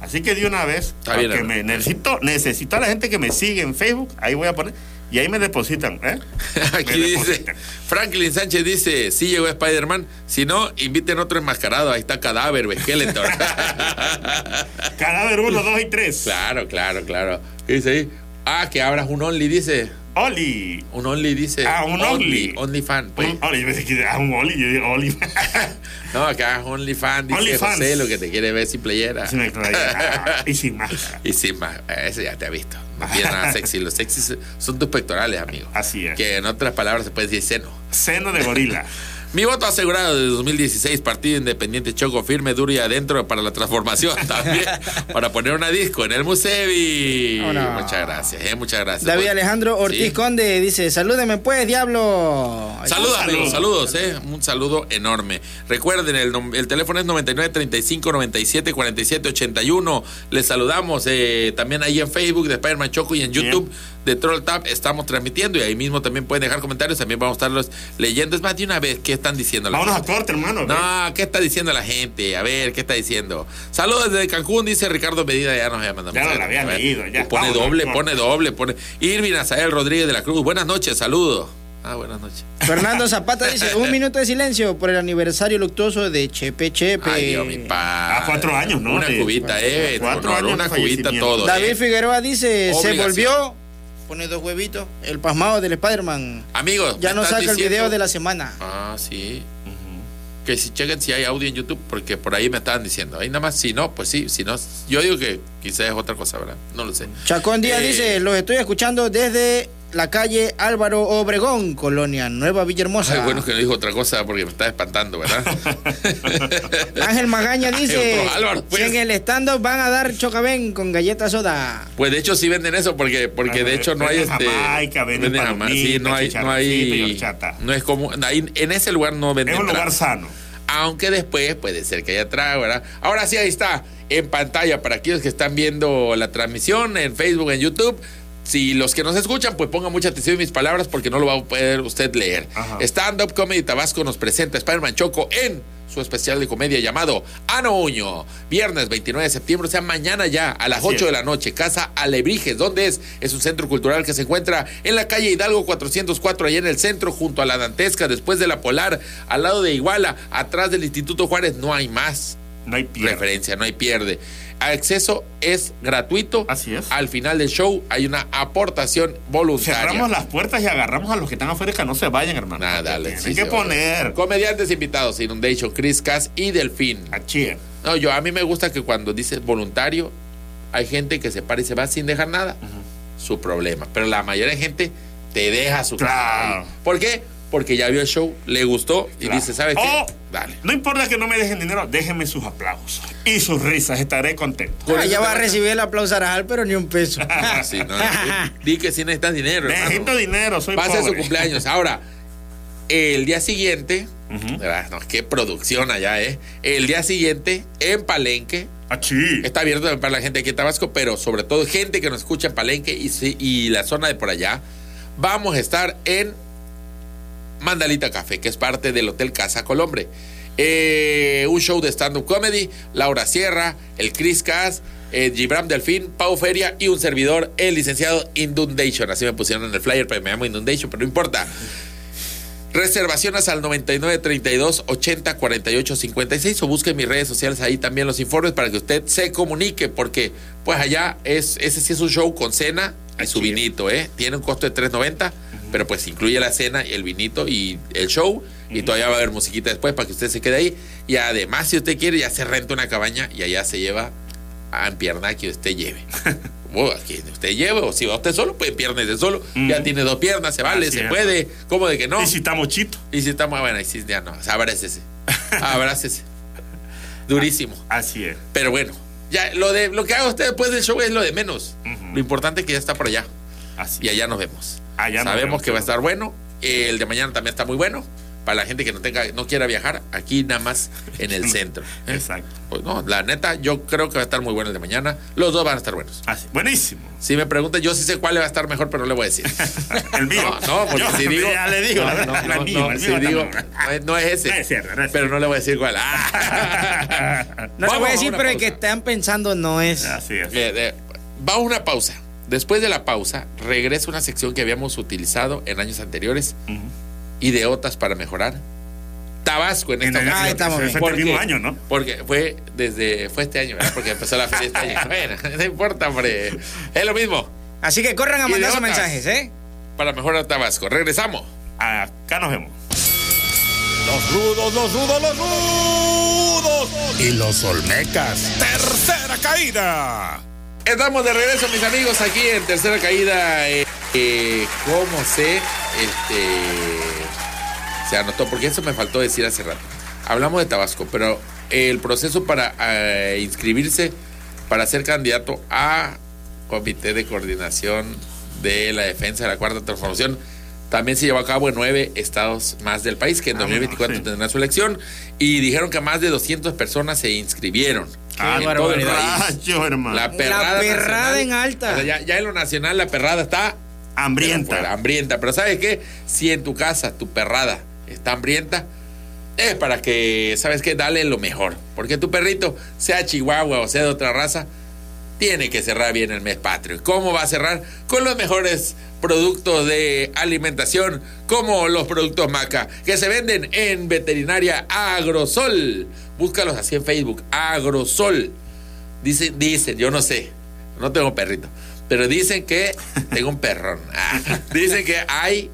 Así que de una vez, Está bien, porque hermano. me necesito, necesito a la gente que me sigue en Facebook, ahí voy a poner, y ahí me depositan, ¿eh? *laughs* Aquí Me dice, depositan. Franklin Sánchez dice, sí llegó Spider-Man, si no, inviten otro enmascarado, ahí está Cadáver, Skeletor. *laughs* Cadáver 1, 2 y 3. claro, claro, claro. ¿Qué dice ahí? Ah, que abras un Only, dice. Oli. Un Only, dice. Ah, un Only. Only fan, pues. Un, Oli, yo pensé que era un Oli, yo digo Oli. *laughs* No, acá es Only fan, dice OnlyFans. José, lo que te quiere ver sin playera. Traía. y sin máscara. Y sin más, ese ya te ha visto. No tiene nada sexy. Los sexys son tus pectorales, amigo. Así es. Que en otras palabras se puede decir seno. Seno de gorila. *laughs* Mi voto asegurado de 2016, Partido Independiente Choco, firme, duro y adentro para la transformación *laughs* también. para poner una disco en el Musevi. Oh, no. Muchas gracias, eh, muchas gracias. David Pues, Alejandro Ortiz sí. Conde dice, salúdeme pues, diablo. Saludos, saludos, eh. Un saludo enorme. Recuerden, el, teléfono es 99 35 97 47 81. Les saludamos eh, también ahí en Facebook de Spider-Man Choco y en Bien. De Troll Tap estamos transmitiendo y ahí mismo también pueden dejar comentarios. También vamos a estarlos leyendo. Es más, de una vez, ¿qué están diciendo la Vámonos a gente? corte, hermano. No, ¿qué está diciendo la gente? A ver, ¿qué está diciendo? Saludos desde Cancún, dice Ricardo Medina, ya nos había mandado. Ya lo mensaje. había A ver, leído, ya. Pone Vámonos, doble, pone doble, pone. Irving Azael Rodríguez de la Cruz, buenas noches, saludos. Ah, buenas noches. Fernando Zapata dice, un *laughs* minuto de silencio por el aniversario luctuoso de Chepe Chepe. Ay, Dios, mi pa. A cuatro años, ¿no? Una cubita, eh. Cuatro no, años una cubita todo. David eh. Figueroa dice, se volvió, pone dos huevitos, el pasmado del Spider-Man. Amigos, Ya no saca el video de la semana. Ah, sí. Que si chequen si hay audio en YouTube, porque por ahí me estaban diciendo. Ahí nada más, si no, pues sí, si no. Yo digo que quizás es otra cosa, ¿verdad? No lo sé. Chacón Díaz Eh, dice, los estoy escuchando desde la calle Álvaro Obregón, Colonia Nueva Villahermosa. Ay, bueno que no dijo otra cosa porque me está espantando, ¿verdad? *laughs* Ángel Magaña *laughs* dice, Álvaro, pues. si en el stand van a dar chocabén con galleta soda. Pues de hecho sí venden eso porque porque de hecho no hay Venden este Jamaica, venden Jamaica, sí, no hay no hay es como ahí en ese lugar no venden Es un lugar sano. aunque después puede ser que haya atrás, ¿verdad? Ahora sí, ahí está, en pantalla, para aquellos que están viendo la transmisión en Facebook, en YouTube. Si los que nos escuchan, pues pongan mucha atención en mis palabras porque no lo va a poder usted leer. Ajá. Stand Up Comedy Tabasco nos presenta Spider-Man Choco en su especial de comedia llamado Ano Uño. Viernes 29 de septiembre, o sea, mañana ya a las Así 8 de la noche, Casa Alebrijes. ¿Dónde es? Es un centro cultural que se encuentra en la calle Hidalgo 404, allá en el centro, junto a la Dantesca, después de la Polar, al lado de Iguala, atrás del Instituto Juárez. No hay más No hay pierde. referencia, no hay pierde. Acceso es gratuito. Así es. Al final del show hay una aportación voluntaria. Cerramos las puertas y agarramos a los que están afuera que no se vayan, hermano. Nada, dale. Tienen sí que poner. Comediantes invitados: Inundation, Chris Cass y Delfín. Achie. No, yo a mí me gusta que cuando dices voluntario, hay gente que se para y se va sin dejar nada. Su problema. Pero la mayoría de gente te deja su Claro. ahí. ¿Por qué? Porque ya vio el show, le gustó y Claro. dice, ¿sabes qué? Oh, Dale. No importa que no me dejen dinero, déjenme sus aplausos y sus risas, estaré contento. Con Ah, ya va a recibir el aplauso Arajal, pero ni un peso. *laughs* Ah, sí, no, di que sí necesitas dinero. hermano. Necesito dinero, soy Va a ser su pobre. cumpleaños. Ahora, el día siguiente, Ujú. ¿verdad? no, qué producción allá, ¿eh? El día siguiente, en Palenque, Achí. está abierto para la gente aquí en Tabasco, pero sobre todo gente que nos escucha en Palenque y la zona de por allá, vamos a estar en Mandalita Café, que es parte del Hotel Casa Colombre. Eh, un show de stand-up comedy, Laura Sierra, el Chris Cass, eh, Gibram Delfín, Pau Feria y un servidor, el licenciado Inundation. Así me pusieron en el flyer, pero me llamo Inundation, pero no importa. Reservaciones al 99 32 80 48 56 o busque en mis redes sociales ahí también los informes para que usted se comunique porque pues allá es ese sí es un show con cena y su vinito, ¿eh? Tiene un costo de 3.90, pero pues incluye la cena y el vinito y el show y todavía va a haber musiquita después para que usted se quede ahí y además si usted quiere ya se renta una cabaña y allá se lleva a pierna que usted lleve. *laughs* A quien usted lleve, o si va usted solo, pues piernese solo. Ya Mm. tiene dos piernas, se vale, Así se es. puede. ¿Cómo de que no? Y si está mochito. Y si está muy buena, y si ya no, abrácese. *laughs* Abrácese. Durísimo. Así es. Pero bueno, ya lo de lo que haga usted después del show es lo de menos. Lo importante es que ya está por allá. Así Y allá nos vemos. Allá nos Sabemos vemos, que va a estar bueno. El de mañana también está muy bueno. Para la gente que no tenga, no quiera viajar, aquí nada más en el centro. ¿eh? Exacto. Pues no, la neta, yo creo que va a estar muy bueno el de mañana. Los dos van a estar buenos. Así. Buenísimo. Si me preguntan, yo sí sé cuál le va a estar mejor, pero no le voy a decir. *laughs* El mío. No, no, porque Yo si digo. Ya le digo, no, la verdad. no, no, mío, no, el si digo, no es- ese. No es cierto, no es pero no le voy a decir cuál. Ah. *laughs* No Vamos puede a decir, pero el que están pensando no es. Así es. Eh, eh, Vamos a una pausa. Después de la pausa, regresa una sección que habíamos utilizado en años anteriores, Ujú. Ideotas para mejorar. Tabasco en En esta el, ocasión. Ah, estamos bien. fue ¿Por el mismo año, ¿no? Porque fue desde fue este año, ¿verdad? Porque empezó la feria este año. *laughs* Bueno, no importa, hombre. Es lo mismo. Así que corran a mandar sus mensajes, ¿eh? Para mejorar Tabasco. Regresamos. Acá nos vemos. Los rudos, los rudos, los rudos. Y los olmecas. Tercera caída. Estamos de regreso, mis amigos, aquí en Tercera Caída. Eh, eh, ¿Cómo se este, se anotó? Porque eso me faltó decir hace rato. Hablamos de Tabasco, pero el proceso para eh, inscribirse para ser candidato a Comité de Coordinación de la Defensa de la Cuarta Transformación también se llevó a cabo en nueve estados más del país, que en Ah, 2024 sí. tendrán su elección. Y dijeron que más de 200 personas se inscribieron. Ah, en todo el país. La perrada, La perrada nacional, en alta. o sea, ya, ya en lo nacional la perrada está Hambrienta. pero fuera, hambrienta. Pero ¿sabes qué? Si en tu casa tu perrada está hambrienta, es para que, ¿sabes qué? Dale lo mejor. Porque tu perrito, sea chihuahua o sea de otra raza, tiene que cerrar bien el mes patrio. ¿Cómo va a cerrar? Con los mejores productos de alimentación, como los productos Maca, que se venden en Veterinaria Agrosol. Búscalos así en Facebook, Agrosol. Dicen, dicen, yo no sé, no tengo perrito, pero dicen que tengo un perrón. Ah, *laughs* dicen que hay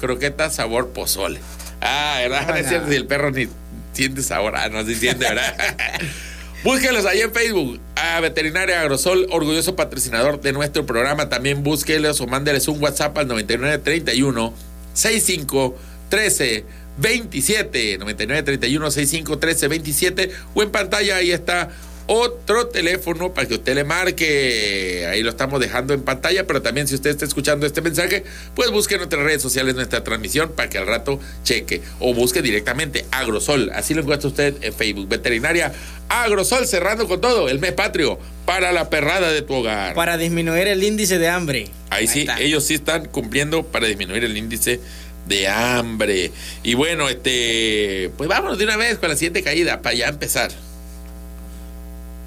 croquetas sabor pozole. Ah, ¿verdad? No es cierto si el perro ni siente sabor. Ah, no se siente, ¿verdad? *laughs* Búsquenlos ahí en Facebook, a Veterinaria Agrosol, orgulloso patrocinador de nuestro programa. También búsquenlos o mándeles un WhatsApp al 9931 65 13 27 9931 65 13 27 o en pantalla ahí está otro teléfono para que usted le marque. Ahí lo estamos dejando en pantalla, pero también si usted está escuchando este mensaje, pues busque en nuestras redes sociales nuestra transmisión para que al rato cheque. O busque directamente Agrosol. Así lo encuentra usted en Facebook. Veterinaria Agrosol, cerrando con todo. El mes patrio para la perrada de tu hogar. Para disminuir el índice de hambre. Ahí sí, está. ellos sí están cumpliendo para disminuir el índice de hambre. Y bueno, este, pues vámonos de una vez con la siguiente caída para ya empezar.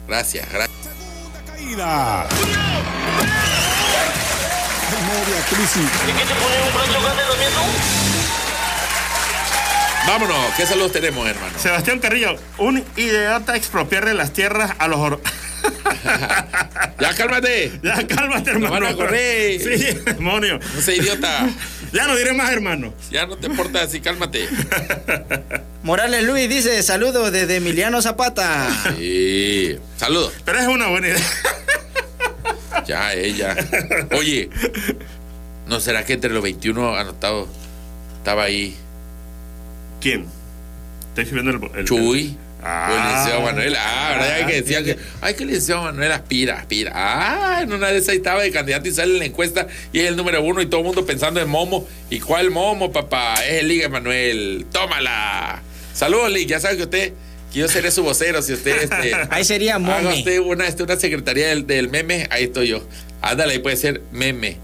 Gracias, gracias. Segunda caída. Ay, no, Beatriz. Vámonos, ¿qué saludos tenemos, hermano? Sebastián Carrillo, un idiota expropiarle las tierras a los... or- *laughs* Ya cálmate. ya, cálmate, hermano. van a correr. Sí, demonio. No seas idiota. Ya no diré más, hermano. Ya no te importa así, cálmate. *laughs* Morales Luis dice, saludos desde Emiliano Zapata. Sí. Saludos. Pero es una buena idea. *laughs* Ya, ella. Oye, ¿no será que entre los 21 anotados estaba ahí ¿Quién? Estoy escribiendo el... el Chuy? Ah. o el licenciado Manuel. Ah, ¿verdad? Hay que decía que. Ay, que el licenciado Manuel aspira, aspira. Ah, en una de esas estaba de candidato y sale en la encuesta y es el número uno y todo el mundo pensando en Momo. ¿Y cuál Momo, papá? Es el Liga Manuel. Tómala. Saludos, Lick. Ya sabe que usted. Que yo seré su vocero si usted este, *laughs* Ahí sería haga Mome. usted una, este, una secretaría del, del meme, ahí estoy yo. Ándale, ahí puede ser meme.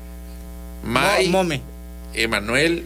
May, Mo- Mome. Emanuel,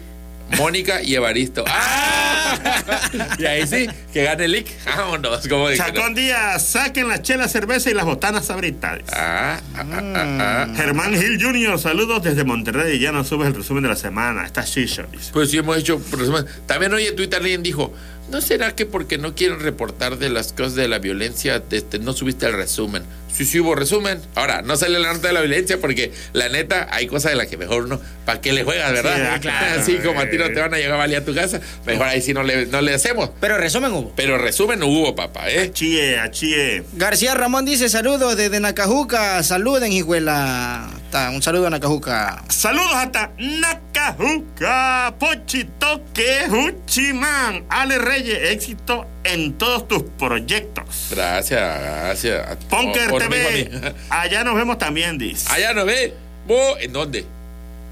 Mónica y Evaristo. ¡Ah! *laughs* Y ahí sí, que gane el lick. Vámonos, como. Chacón Díaz, saquen la chela, cerveza y las botanas sabritas. Ah, ah, ah, ah, ah. Germán Gil Jr., saludos desde Monterrey. Ya nos subes el resumen de la semana. Está dice. Pues sí, hemos hecho. resumen. También hoy en Twitter alguien dijo: ¿No será que porque no quieren reportar de las cosas de la violencia, este, no subiste el resumen? Sí, sí hubo resumen. Ahora, no sale la nota de la violencia porque la neta hay cosas de las que mejor no. ¿Para qué le juegas, verdad? Sí, ah, claro, *laughs* Así como a ti no te van a llegar a valer a tu casa, mejor ahí sí no le, no le hacemos. Pero resumen hubo. Pero resumen hubo, papá, ¿eh? Achie, achie. García Ramón dice, saludos desde Nacajuca. Saluden, hijuela. Un saludo a Nacajuca. Saludos hasta Nakajuka, Pochitoque, Huchiman. Ale Reyes, éxito en todos tus proyectos. Gracias, gracias. Ponker O- TV, allá nos vemos también, dice. Allá no ve. Bo, ¿En dónde?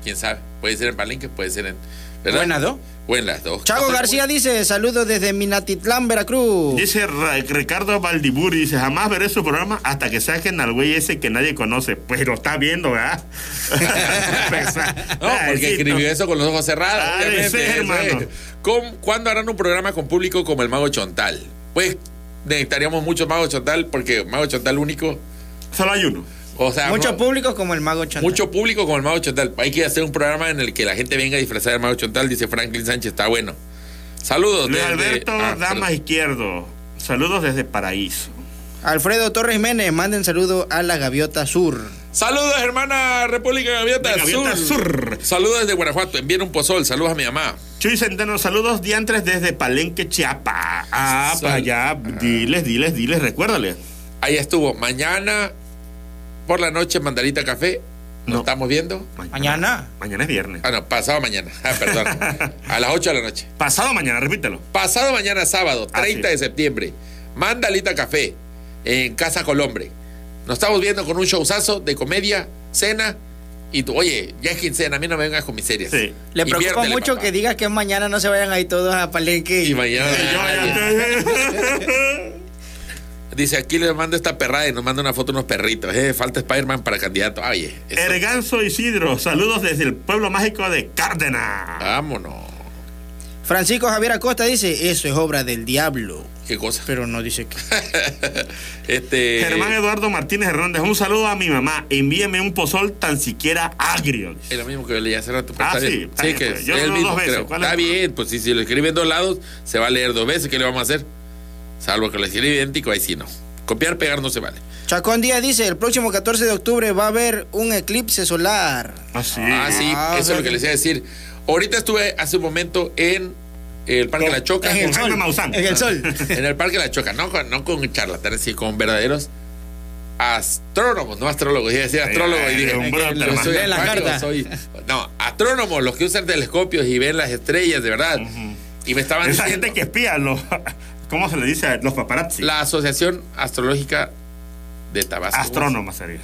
¿Quién sabe? Puede ser en Palenque, puede ser en. ¿verdad? Buenas dos. O en las dos. Chago García dice, saludos desde Minatitlán, Veracruz. Dice Ricardo Valdiburi, dice, jamás veré su programa hasta que saquen al güey ese que nadie conoce. Pues lo está viendo, ¿verdad? *laughs* No, porque escribió eso con los ojos cerrados. Ah, eso hermano. es. ¿Cómo- ¿Cuándo harán un programa con público como el Mago Chontal? Pues necesitaríamos muchos Mago Chontal porque Mago Chontal único. Solo hay uno. O sea, Mucho no- público como el Mago Chantal. mucho público como el Mago Chontal. Hay que hacer un programa en el que la gente venga disfrazada del Mago Chontal, dice Franklin Sánchez. Está bueno. Saludos. Luis desde- Alberto ah, Damas perdón. Izquierdo, saludos desde Paraíso. Alfredo Torres Jiménez, manden saludo a la Gaviota Sur. Saludos, hermana República Gaviota, De Gaviota Sur. Sur. Saludos desde Guanajuato. Envíen un pozol. Saludos a mi mamá. Chuy Centeno, saludos diantres desde Palenque, Chiapa. Ah, Sal- para allá. Diles, diles, diles, recuérdale. Ahí estuvo. Mañana por la noche, Mandarita Café. Nos No. estamos viendo. Mañana. Mañana es viernes. Ah, no, pasado mañana. Ah, perdón. *laughs* A las 8 de la noche. Pasado mañana, repítelo. Pasado mañana, sábado, Ah, 30 sí. de septiembre. Mandalita Café en Casa Colombre. Nos estamos viendo con un showzazo de comedia, cena. Y tú, oye, ya es quincena, a mí no me vengas con miserias. Sí. Le preocupa mucho papá. que digas que mañana no se vayan ahí todos a Palenque. Y mañana. *laughs* *laughs* Dice, aquí le mando esta perrada y nos manda una foto de unos perritos. Eh, falta Spider-Man para candidato. Oye, eso- Erganzo Isidro, saludos desde el pueblo mágico de Cárdenas. vámonos. Francisco Javier Acosta dice, eso es obra del diablo. Qué cosa. Pero no dice que... *laughs* este. Germán Eduardo Martínez Hernández, un saludo a mi mamá. Envíeme un pozol tan siquiera agrio. Es lo mismo que yo leí hace rato. Ah, está sí, está Sí, bien, que pues. es Yo lo el mismo, dos veces. creo. ¿Cuál es Está bien, pues si, si lo escribe en dos lados, se va a leer dos veces. ¿Qué le vamos a hacer? Salvo que lo escribe idéntico, ahí sí no. Copiar, pegar no se vale. Chacón Díaz dice, el próximo 14 de octubre va a haber un eclipse solar. Ah, sí. Ah, sí, Ah, eso es lo que les iba a decir. Ahorita estuve hace un momento en el Parque La Choca. En el Con sol. Maussan. En el sol. *laughs* En el Parque La Choca, no con, no con charlatanes, sino con verdaderos astrónomos, no astrólogos. Iba a decir astrólogo y dije, yo hermano. soy la carta. soy- No, astrónomos, los que usan telescopios y ven las estrellas, de verdad. Y me estaban Esa diciendo, gente que espía, los, ¿cómo se le dice? Los paparazzi. la Asociación Astrológica de Tabasco. Astrónoma sería.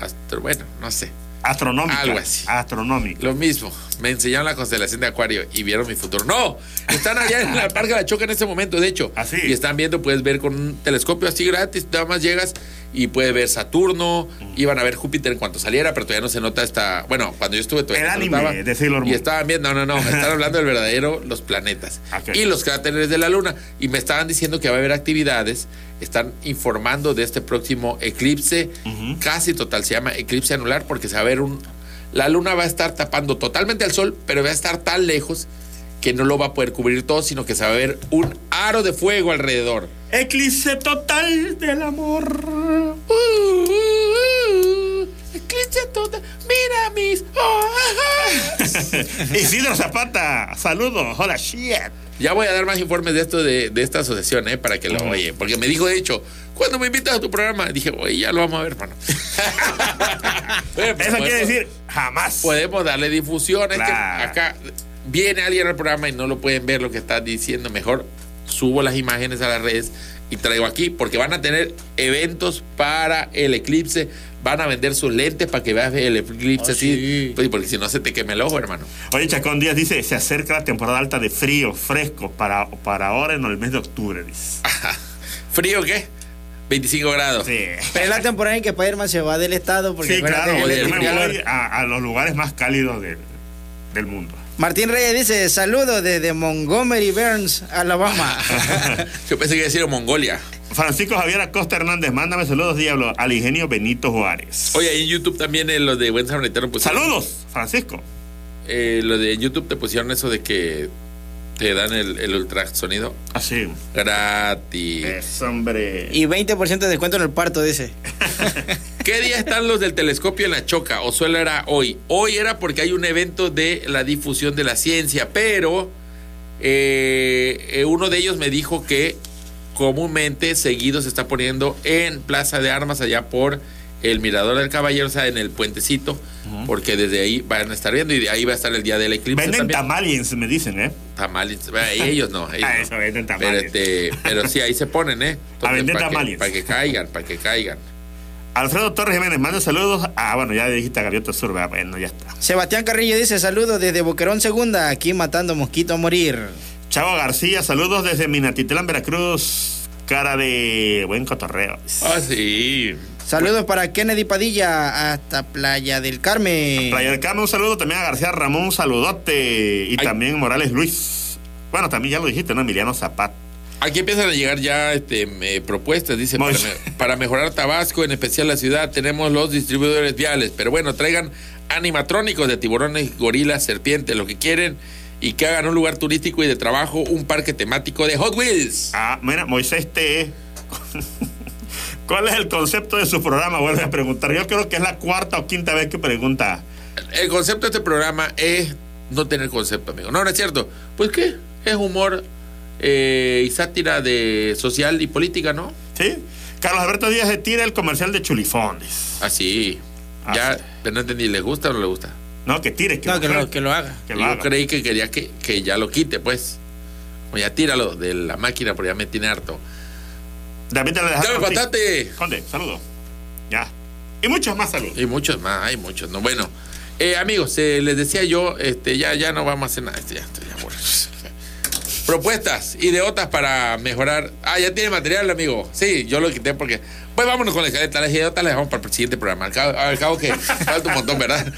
Astro- bueno, no sé. Astronómica. Algo así. Astronómica. Lo mismo, me enseñaron la constelación de Acuario y vieron mi futuro. No, están allá en la Parque de la Choca en este momento, de hecho. ¿Ah, sí? Y están viendo, puedes ver con un telescopio así gratis, nada más llegas y puedes ver Saturno, iban a ver Júpiter en cuanto saliera, pero todavía no se nota esta... Bueno, cuando yo estuve todavía El anime notaba. de Sailor Moon. Y estaban viendo, no, no, no, están *laughs* hablando del verdadero, los planetas. Ok. Y los cráteres de la Luna. Y me estaban diciendo que va a haber actividades, están informando de este próximo eclipse casi total, se llama eclipse anular porque se va a ver un... La luna va a estar tapando totalmente al sol, pero va a estar tan lejos que no lo va a poder cubrir todo, sino que se va a ver un aro de fuego alrededor. Eclipse total del amor. Uh, uh, uh, eclipse total. Mira mis. *laughs* Isidro Zapata, saludos. Hola, shit. Ya voy a dar más informes de esto de, de esta asociación, ¿eh? Para que lo oye. Porque me dijo, de hecho, cuando me invitas a tu programa, dije, oye, ya lo vamos a ver, hermano. *laughs* Bueno, pues Eso quiere decir jamás. Podemos darle difusión. Es Claro. que acá viene alguien al programa y no lo pueden ver lo que está diciendo. Mejor subo las imágenes a las redes y traigo aquí, porque van a tener eventos para el eclipse. Van a vender sus lentes para que veas el eclipse Ah, así. sí. Pues, porque si no se te queme el ojo, hermano. Oye, Chacón Díaz dice, se acerca la temporada alta de frío, fresco, para, para ahora en el mes de octubre, dice. ¿Frío qué? 25 grados. Sí. Pero es la temporada en que Spider-Man se va del estado. Porque Sí, claro, yo me voy a, a los lugares más cálidos del, del mundo. Martín Reyes dice: Saludos desde Montgomery Burns, Alabama. *laughs* Yo pensé que iba a decir Mongolia. Francisco Javier Acosta Hernández, mándame saludos, Diablo, al ingenio Benito Juárez. Oye, ahí en YouTube también eh, los de Buen Samaritano pusieron. Saludos, Francisco. Eh, lo de YouTube te pusieron eso de que te dan el, el ultrasonido Así. gratis. Es hombre. y 20% de descuento en el parto, dice. *laughs* ¿Qué día están los del telescopio en la choca? O solo era hoy. Hoy era porque hay un evento de la difusión de la ciencia, pero eh, uno de ellos me dijo que comúnmente seguido se está poniendo en Plaza de Armas allá por el Mirador del Caballero, o sea, en el puentecito, porque desde ahí van a estar viendo y de ahí va a estar el día del eclipse. Venden también. tamaliens, me dicen, ¿eh? Tamales. Bueno, *laughs* ellos no. ellos Ah, no. eso, venden Pero, tamales. este, pero sí, ahí se ponen, ¿eh? *laughs* A vender para que, tamales. para que caigan, para que caigan. Alfredo Torres Jiménez, manda saludos. Ah, bueno, ya dijiste a Gaviota Sur, ¿verdad? bueno, ya está. Sebastián Carrillo dice: Saludos desde Boquerón Segunda, aquí matando mosquito a morir. Chavo García, saludos desde Minatitlán, Veracruz. Cara de buen cotorreo. Ah, sí. Saludos para Kennedy Padilla hasta Playa del Carmen. Playa del Carmen, un saludo también a García Ramón, un saludote. Y Ay. también Morales Luis. Bueno, también ya lo dijiste, ¿no? Emiliano Zapata. Aquí empiezan a llegar ya este, eh, propuestas, dice, para, bien. me- para mejorar Tabasco, en especial la ciudad, tenemos los distribuidores viales, pero bueno, traigan animatrónicos de tiburones, gorilas, serpientes, lo que quieren, y que hagan un lugar turístico y de trabajo, un parque temático de Hot Wheels. Ah, mira, Moisés T. ¿Cuál es el concepto de su programa? Vuelve a preguntar. Yo creo que es la cuarta o quinta vez que pregunta. El concepto de este programa es no tener concepto, amigo. No, no es cierto. Pues qué, es humor eh, y sátira de social y política, ¿no? ¿Sí? Carlos Alberto Díaz de tira el comercial de Chulifones. Así. Ah, ya, sí. pero no entendí, ¿le gusta o no le gusta? No, que tire. Que No, lo que haga. lo, que lo haga. Que lo Yo haga. creí que quería que, que ya lo quite, pues. O ya tíralo de la máquina, porque ya me tiene harto. David te la dejaron ¡Dame a ti. patate! Conde, saludos. Ya. Y muchos más saludos. Y muchos más, hay muchos, ¿no? Bueno, eh, amigos, eh, les decía yo, este, ya, ya no vamos a hacer nada. este, ya, esto Propuestas, ideotas para mejorar. Ah, ya tiene material, amigo. Sí, yo lo quité porque. Pues vámonos con la escaleta. Las ideotas las dejamos para el siguiente programa. Al cabo, al cabo que *laughs* falta un montón, ¿verdad?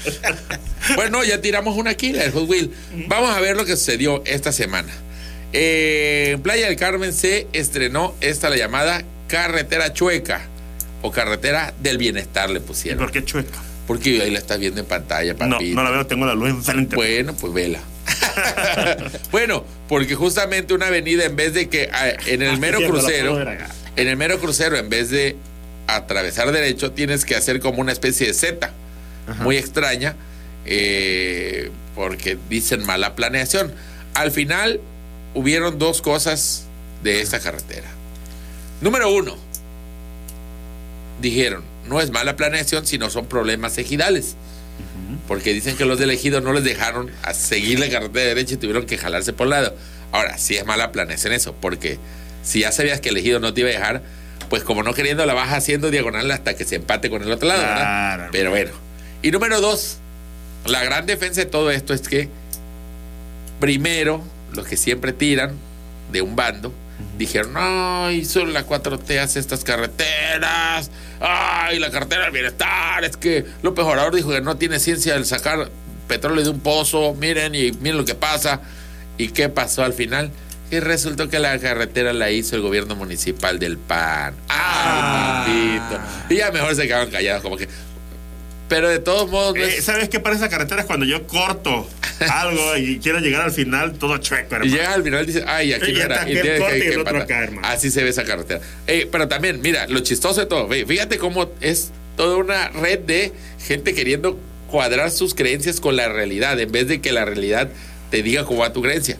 Bueno, ya tiramos una aquí, la del Hot Wheel. Vamos a ver lo que sucedió esta semana. Eh, en Playa del Carmen se estrenó esta la llamada Carretera Chueca o Carretera del Bienestar le ¿Y pusieron. por qué chueca? Porque ahí la estás viendo en pantalla, No, papi. no la veo, tengo la luz enfrente. Bueno, pues vela. *laughs* bueno, porque justamente una avenida en vez de que ah, en el Ah, mero crucero, en el mero crucero, en vez de atravesar derecho, tienes que hacer como una especie de Z, muy extraña, eh, porque dicen mala planeación. Al final hubieron dos cosas de esta carretera. Número uno, dijeron, no es mala planeación, sino son problemas ejidales. Porque dicen que los del ejido no les dejaron a seguir la carretera derecha y tuvieron que jalarse por el lado. Ahora, sí es mala planeación eso, porque si ya sabías que el ejido no te iba a dejar, pues como no queriendo la vas haciendo diagonal hasta que se empate con el otro lado, ¿verdad? Claro, Pero bueno. Y número dos, la gran defensa de todo esto es que primero los que siempre tiran de un bando dijeron, ay, solo la 4T hace estas carreteras, ay, la carretera del bienestar, es que López Obrador dijo que no tiene ciencia del sacar petróleo de un pozo, miren y miren lo que pasa. ¿Y qué pasó al final? Y resultó que la carretera la hizo el gobierno municipal del PAN. ¡Ay, maldito! Y ya mejor se quedaron callados, como que... Pero de todos modos... Eh, ¿Sabes qué parece esa carretera? Es cuando yo corto algo y quiero llegar al final todo chueco, Y hermano. llega al final y dice, ay, aquí Y no era. Y que y el otro parar. acá, hermano. Así se ve esa carretera. Eh, pero también, mira, lo chistoso de todo, fíjate cómo es toda una red de gente queriendo cuadrar sus creencias con la realidad, en vez de que la realidad te diga cómo va tu creencia.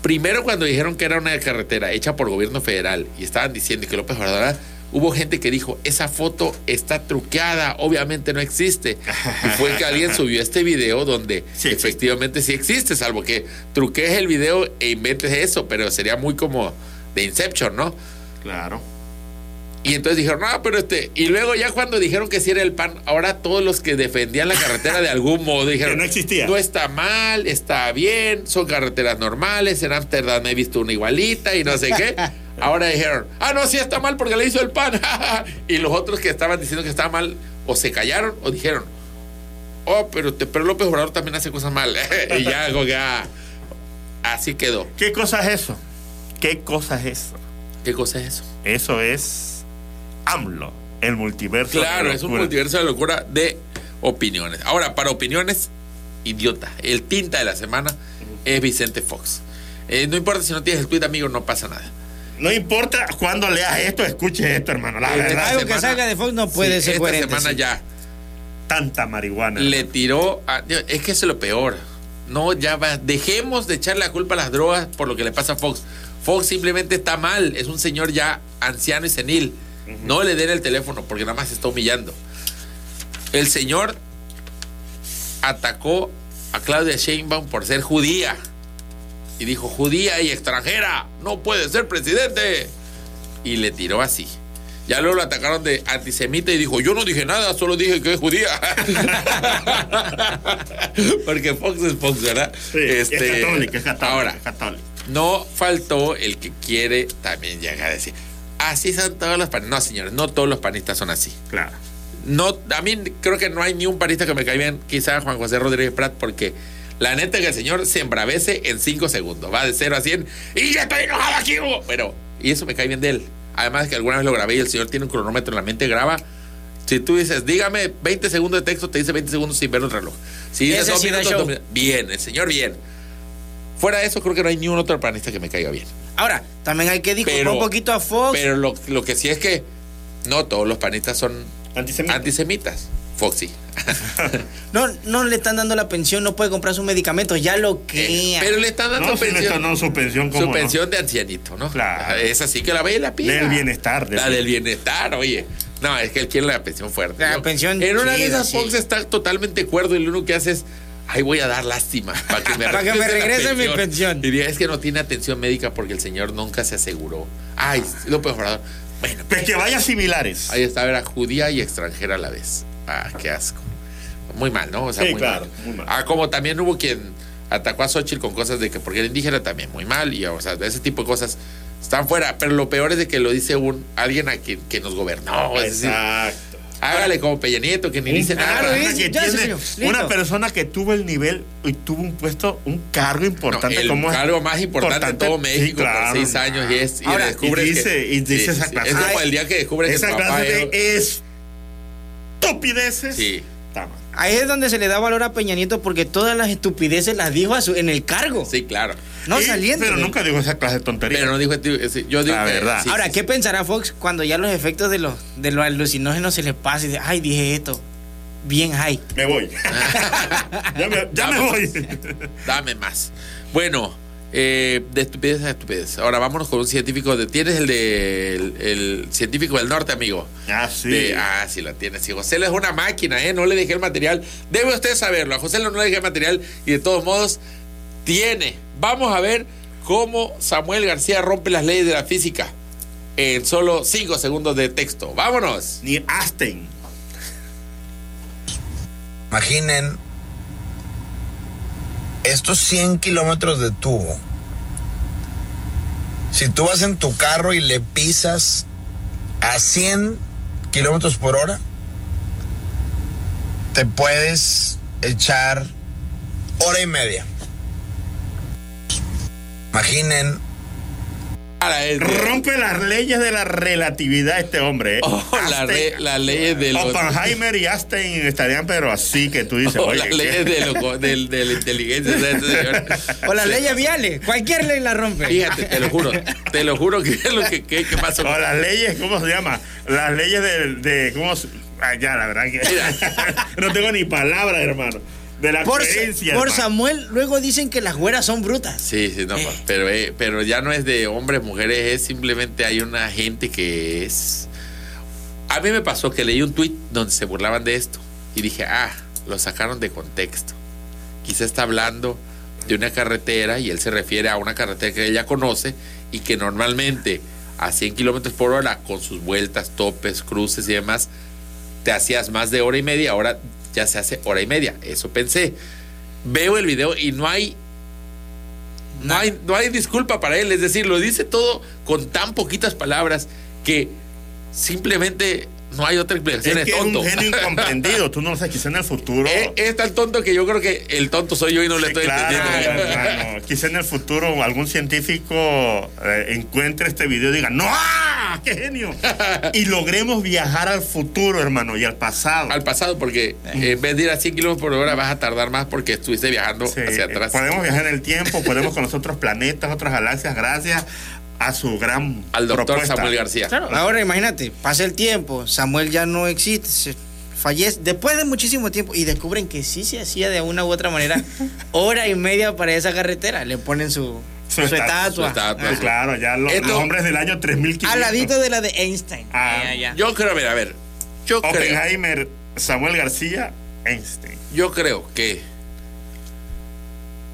Primero, cuando dijeron que era una carretera hecha por gobierno federal y estaban diciendo que López Obrador, hubo gente que dijo, esa foto está truqueada, obviamente no existe. *laughs* Y fue que alguien subió este video donde Sí, efectivamente sí existe, salvo que truques el video e inventes eso, pero sería muy como de Inception, ¿no? Claro. Y entonces dijeron, no, pero este. Y luego ya cuando dijeron que sí era el pan, ahora todos los que defendían la carretera de algún modo *laughs* dijeron. Que no existía. No está mal, está bien, son carreteras normales. En Ámsterdam he visto una igualita y no sé qué. *laughs* Ahora dijeron, ah, no, sí está mal porque le hizo el pan. *laughs* y los otros que estaban diciendo que estaba mal, o se callaron o dijeron, oh, pero, te, pero López Obrador también hace cosas mal. *laughs* y ya, ah, así quedó. ¿Qué cosa es eso? ¿Qué cosa es eso? ¿Qué cosa es eso? Eso es AMLO, el multiverso. Claro, de es un multiverso de locura de opiniones. Ahora, para opiniones, idiota. El tinta de la semana es Vicente Fox. Eh, no importa si no tienes el tweet, amigo, no pasa nada. No importa cuando leas esto, escuche esto, hermano. La Eh, verdad, Algo semana- que salga de Fox no puede Sí, ser esta coherente. semana sí. ya tanta marihuana. le hermano. tiró. a- es que eso es lo peor. No, ya va. Dejemos de echarle la culpa a las drogas por lo que le pasa a Fox. Fox simplemente está mal. Es un señor ya anciano y senil. No le den el teléfono porque nada más se está humillando. El señor atacó a Claudia Sheinbaum por ser judía. Y dijo, judía y extranjera, no puede ser presidente. Y le tiró así. Ya luego lo atacaron de antisemita y dijo, yo no dije nada, solo dije que es judía. *laughs* Porque Fox es Fox, ¿verdad? Sí, es católico, es católico. Ahora, es católico. no faltó el que quiere también llegar a decir, así son todos los panistas. No, señores, no todos los panistas son así. Claro. No, a mí creo que no hay ni un panista que me caiga bien, quizá Juan José Rodríguez Prat, porque la neta que el señor se embravece en 5 segundos. Va de 0 a 100 y ya estoy enojado aquí. Hugo". Pero, y eso me cae bien de él. Además que alguna vez lo grabé y el señor tiene un cronómetro en la mente, graba. Si tú dices, dígame 20 segundos de texto, te dice 20 segundos sin ver el reloj. Si dices dos sí minutos, show. dos minutos, bien, el señor bien. Fuera de eso, creo que no hay ni un otro panista que me caiga bien. Ahora, también hay que disculpar Pero- un poquito a Fox. Pero lo, lo que sí es que no todos los panistas son Antisemita. antisemitas. Foxy. *laughs* No, no le están dando la pensión, no puede comprar sus medicamentos, ya lo que. Eh, pero le están dando No, si no pensión. no, su pensión como su pensión de ancianito, ¿no? Claro. Es así que la ve y la pide. Del bienestar, de La sí. del bienestar, oye. No, es que él quiere la pensión fuerte. La ¿no? pensión En una de esas, sí. Fox está totalmente cuerdo y lo único que hace es. Ay, voy a dar lástima *laughs* para que me Para que me regrese mi pensión. Diría, es que no tiene atención médica porque el señor nunca se aseguró. Ay, López Obrador. Bueno, Pues que vaya similares. Ahí está, era judía y extranjera a la vez. Ah, qué asco. Muy mal, ¿no? O sea, Sí, muy, claro, mal. muy mal. Ah, como también hubo quien atacó a Xochitl con cosas de que porque era indígena también muy mal. Y, o sea, de ese tipo de cosas están fuera. Pero lo peor es de que lo dice un alguien a quien que nos gobernó. Es decir, Exacto. hágale como Peña Nieto, que ni dice nada. Claro, es- que ya, tiene- una persona que tuvo el nivel y tuvo un puesto, un cargo No, importante el como es- cargo más importante de todo Sí, México claro, por seis no. años y es y Ahora, descubres y dice, que, y dice Sí, esa sí, clase. es como el día que descubre que esa papá clase era- de estupideces. Sí. Está mal. Ahí es donde se le da valor a Peña Nieto porque todas las estupideces las dijo a su, en el cargo. Sí, claro. No Y- saliendo. Pero de- nunca digo esa clase de tontería. Pero no dijo yo digo La que- verdad. sí, Ahora, sí, ¿qué sí. pensará Fox cuando ya los efectos de los, de los alucinógenos se le pase y dice, ay, dije esto? Bien high. Me voy. *laughs* ya me, ya me voy. Dame más. Bueno, eh, de estupidez a estupidez. Ahora vámonos con un científico. De, ¿Tienes el de el, el científico del norte, amigo? ah, sí. De- ah, sí lo tienes. Sí, José es una máquina, ¿eh? No le dejé el material. Debe usted saberlo. A José no le dejé el material y de todos modos tiene. Vamos a ver cómo Samuel García rompe las leyes de la física. en solo 5 segundos de texto. ¡Vámonos! Ni Asten. Imaginen estos 100 kilómetros de tubo. Si tú vas en tu carro y le pisas a 100 kilómetros por hora, te puedes echar hora y media. Imaginen Rompe las leyes de la relatividad este hombre. ¿eh? *laughs* Oh, las leyes de los. Oppenheimer y Einstein estarían, pero así que tú dices, *laughs* Oh, oye, las leyes de, lo- del- de la inteligencia de este señor. O las leyes viales. Cualquier ley la rompe. Fíjate, te lo juro. Te lo juro que es lo que, que, que pasó. O las leyes, ¿cómo se llama? Las leyes de, de ¿cómo se- ah, ya, la verdad que *laughs* no tengo ni palabras, hermano. De la Por, coherencia, por hermano. Samuel, luego dicen que las güeras son brutas. Sí, sí, no, Eh. pero, eh, pero ya no es de hombres, mujeres, es simplemente hay una gente que es... A mí me pasó que leí un tuit donde se burlaban de esto y dije, ah, lo sacaron de contexto. Quizá está hablando de una carretera y él se refiere a una carretera que ella conoce y que normalmente a 100 kilómetros por hora, con sus vueltas, topes, cruces y demás, te hacías más de hora y media, ahora ya se hace hora y media. Eso pensé. Veo el video y no hay no hay, no hay disculpa para él, es decir, lo dice todo con tan poquitas palabras que simplemente no hay otra explicación. Es que es tonto. un genio incomprendido. *laughs* Tú no lo sabes, quizá en el futuro. es, es tan tonto que yo creo que el tonto soy yo y no le Sí, estoy claro, entendiendo. hermano. Quizá en el futuro algún científico eh, encuentre este video y diga, ¡No! ¡Ah! ¡Qué genio! *laughs* y logremos viajar al futuro, hermano, y al pasado. Al pasado, porque en vez de ir a 100 kilómetros por hora vas a tardar más porque estuviste viajando Sí, hacia atrás. Podemos viajar en el tiempo, podemos conocer otros planetas, otras galaxias, gracias a su gran Al doctor propuesta. Samuel García. Claro, ahora imagínate, pasa el tiempo, Samuel ya no existe, se fallece después de muchísimo tiempo y descubren que sí se hacía de una u otra manera *laughs* hora y media para esa carretera, le ponen su, Su su, estatua. Su estatua. Sí, claro, ya los, Esto- los hombres del año 3500. al ladito de la de Einstein. Ah, Ya, ya. Yo creo, a ver, a ver. Yo creo, Oppenheimer, Samuel García, Einstein. yo creo que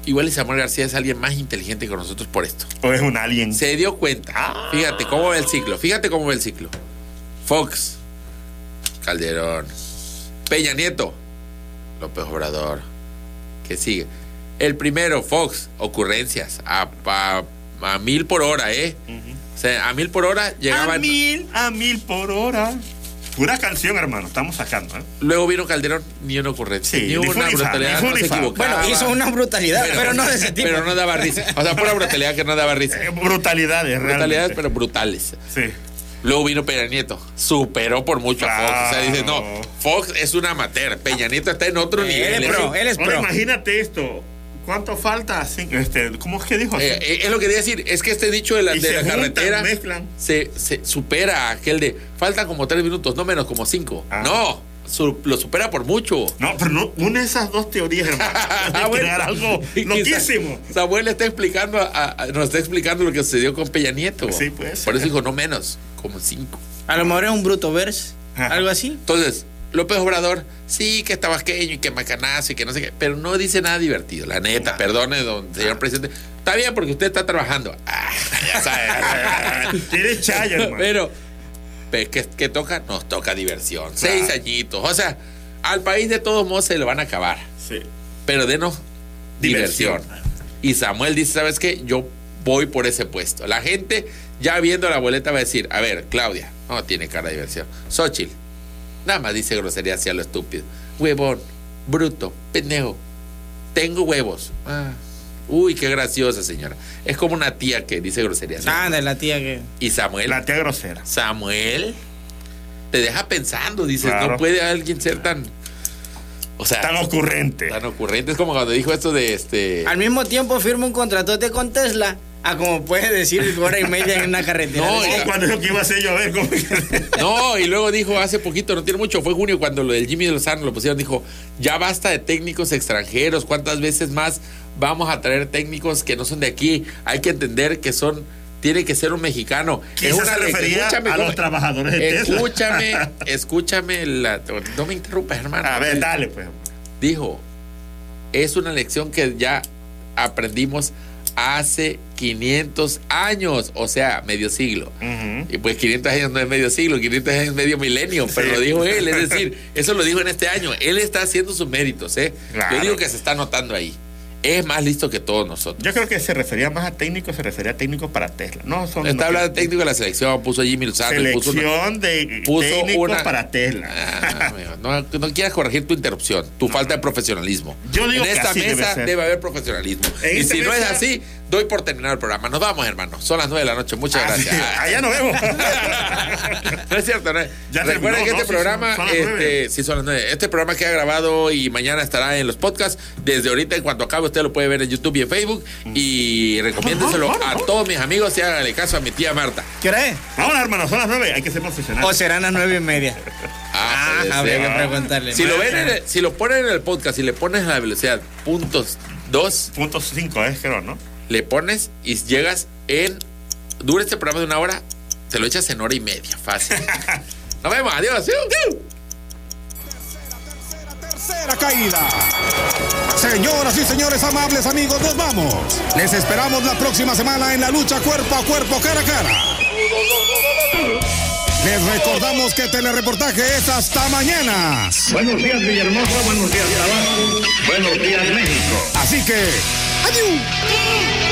igual y Samuel García es alguien más inteligente que nosotros por esto. O es un alien. se dio cuenta. Fíjate cómo ve el ciclo. Fíjate cómo ve el ciclo. Fox, Calderón, Peña Nieto, López Obrador. Que sigue. El primero, Fox, ocurrencias. A, a- a mil por hora, ¿eh? O sea, a mil por hora A llegaban. mil, a mil por hora. Pura canción, hermano, estamos sacando. ¿eh? Luego vino Calderón, ni una ocurrencia. Sí, ni ni una brutalidad, ni no se equivocaba. Bueno, hizo una brutalidad, pero, no de *laughs* ese tipo. Pero no daba risa. O sea, pura brutalidad que no daba risa. Eh, brutalidades, Brutalidades, pero brutales. Sí. Luego vino Peña Nieto, superó por mucho a Fox. O sea, dice, no. Fox es un amateur, Peña Nieto está en otro Él nivel. es ¿eh? pro, él es Ahora pro. imagínate esto. ¿Cuánto falta? Sí, Este, ¿Cómo es que dijo? Eh, eh, es lo que quería decir, es que este dicho de la, Y de se la juntan, carretera mezclan. se, se supera aquel de faltan como tres minutos, no menos como cinco. Ah. No, su- lo supera por mucho. No, pero no une esas dos teorías, hermano. *laughs* Ah, Puede bueno. crear algo *laughs* loquísimo. Samuel está explicando, a- a- nos está explicando lo que sucedió con Peña Nieto. Sí, puede ser. Por eso dijo no menos, como cinco. A lo mejor es un bruto verse, algo así. Entonces, López Obrador, sí, que tabasqueño y que macanazo y que no sé qué, pero no dice nada divertido, la neta, perdone, don señor presidente. Está bien porque usted está trabajando. Ah, ya sabe. *laughs* Tienes chaya, hermano. pero, pe- ¿qué, qué toca? Nos toca diversión. Seis añitos. O sea, al país de todos modos se lo van a acabar. Sí. Pero denos diversión. Diversión. Y Samuel dice, ¿sabes qué? Yo voy por ese puesto. La gente, ya viendo la boleta, va a decir, a ver, Claudia, no tiene cara de diversión. Xochitl, nada más dice grosería hacia lo estúpido. Huevón, bruto, pendejo. Tengo huevos. Ah, Uy, qué graciosa señora. Es como una tía que dice groserías. Anda, la tía que. Y Samuel, La tía grosera. Samuel, te deja pensando. Dices, Claro. no puede alguien ser tan... O sea, Tan ocurrente. tan ocurrente. Es como cuando dijo esto de este... Al mismo tiempo firma un contratote con Tesla, a como puedes decir hora y media en una carretera. No, De- cuando dijo que iba a ser yo, a ver cómo No, y luego dijo hace poquito, no tiene mucho, fue junio cuando lo del Jimmy Lozano lo pusieron, dijo, ya basta de técnicos extranjeros, ¿cuántas veces más vamos a traer técnicos que no son de aquí? Hay que entender que son, tiene que ser un mexicano. Quizás se le- refería a ¿cómo- los trabajadores de Tesla. Escúchame, *laughs* escúchame, la- no me interrumpas, hermano. A ver, dale, pues. Dijo, es una lección que ya aprendimos hace 500 años, o sea, medio siglo. Ujú. Y pues 500 años no es medio siglo, 500 años es medio milenio, pero Sí. lo dijo él, es decir, eso lo dijo en este año. Él está haciendo sus méritos, ¿eh? Claro. Yo digo que se está notando ahí. Es más listo que todos nosotros. Yo creo que se refería más a técnico, se refería a técnico para Tesla. No, son Está hablando de técnico de la selección, puso Jimmy Lozano, y puso una- Selección de puso técnico una- para Tesla. Ah, amigo, no, no quieras corregir tu interrupción, tu falta de profesionalismo. Yo digo en que esta así mesa debe, haber profesionalismo. En y si no es así, doy por terminar el programa. Nos vamos, hermano. Son las 9 de la noche. Muchas Ah, gracias. sí, allá nos vemos. *laughs* no es cierto, ¿no? Ya Recuerden terminó, que este ¿no? Sí, programa, son este, sí son las nueve. Este programa queda grabado y mañana estará en los podcasts. Desde ahorita, en cuanto acabe, usted lo puede ver en YouTube y en Facebook. Y recomiéndenselo a todos mis amigos y háganle caso a mi tía Marta. ¿Qué hora es? Vámonos, hermano, son las nueve. Hay que ser O profesionales. serán las nueve y media. Ah, puede habría que preguntarle. Si lo ven, en el- si lo ponen en el podcast y le pones a la velocidad puntos dos, Punto cinco es, creo, ¿no? Le pones y llegas en. Dura este programa de una hora, te lo echas en hora y media, fácil. *laughs* Nos vemos, adiós. Tercera caída. Señoras y señores amables amigos, nos vamos. Les esperamos la próxima semana en la lucha cuerpo a cuerpo, cara a cara. Les recordamos que telereportaje es hasta mañana. Buenos días, Villahermosa. Buenos días, Tabasco. Buenos días, México. Así que, adiós.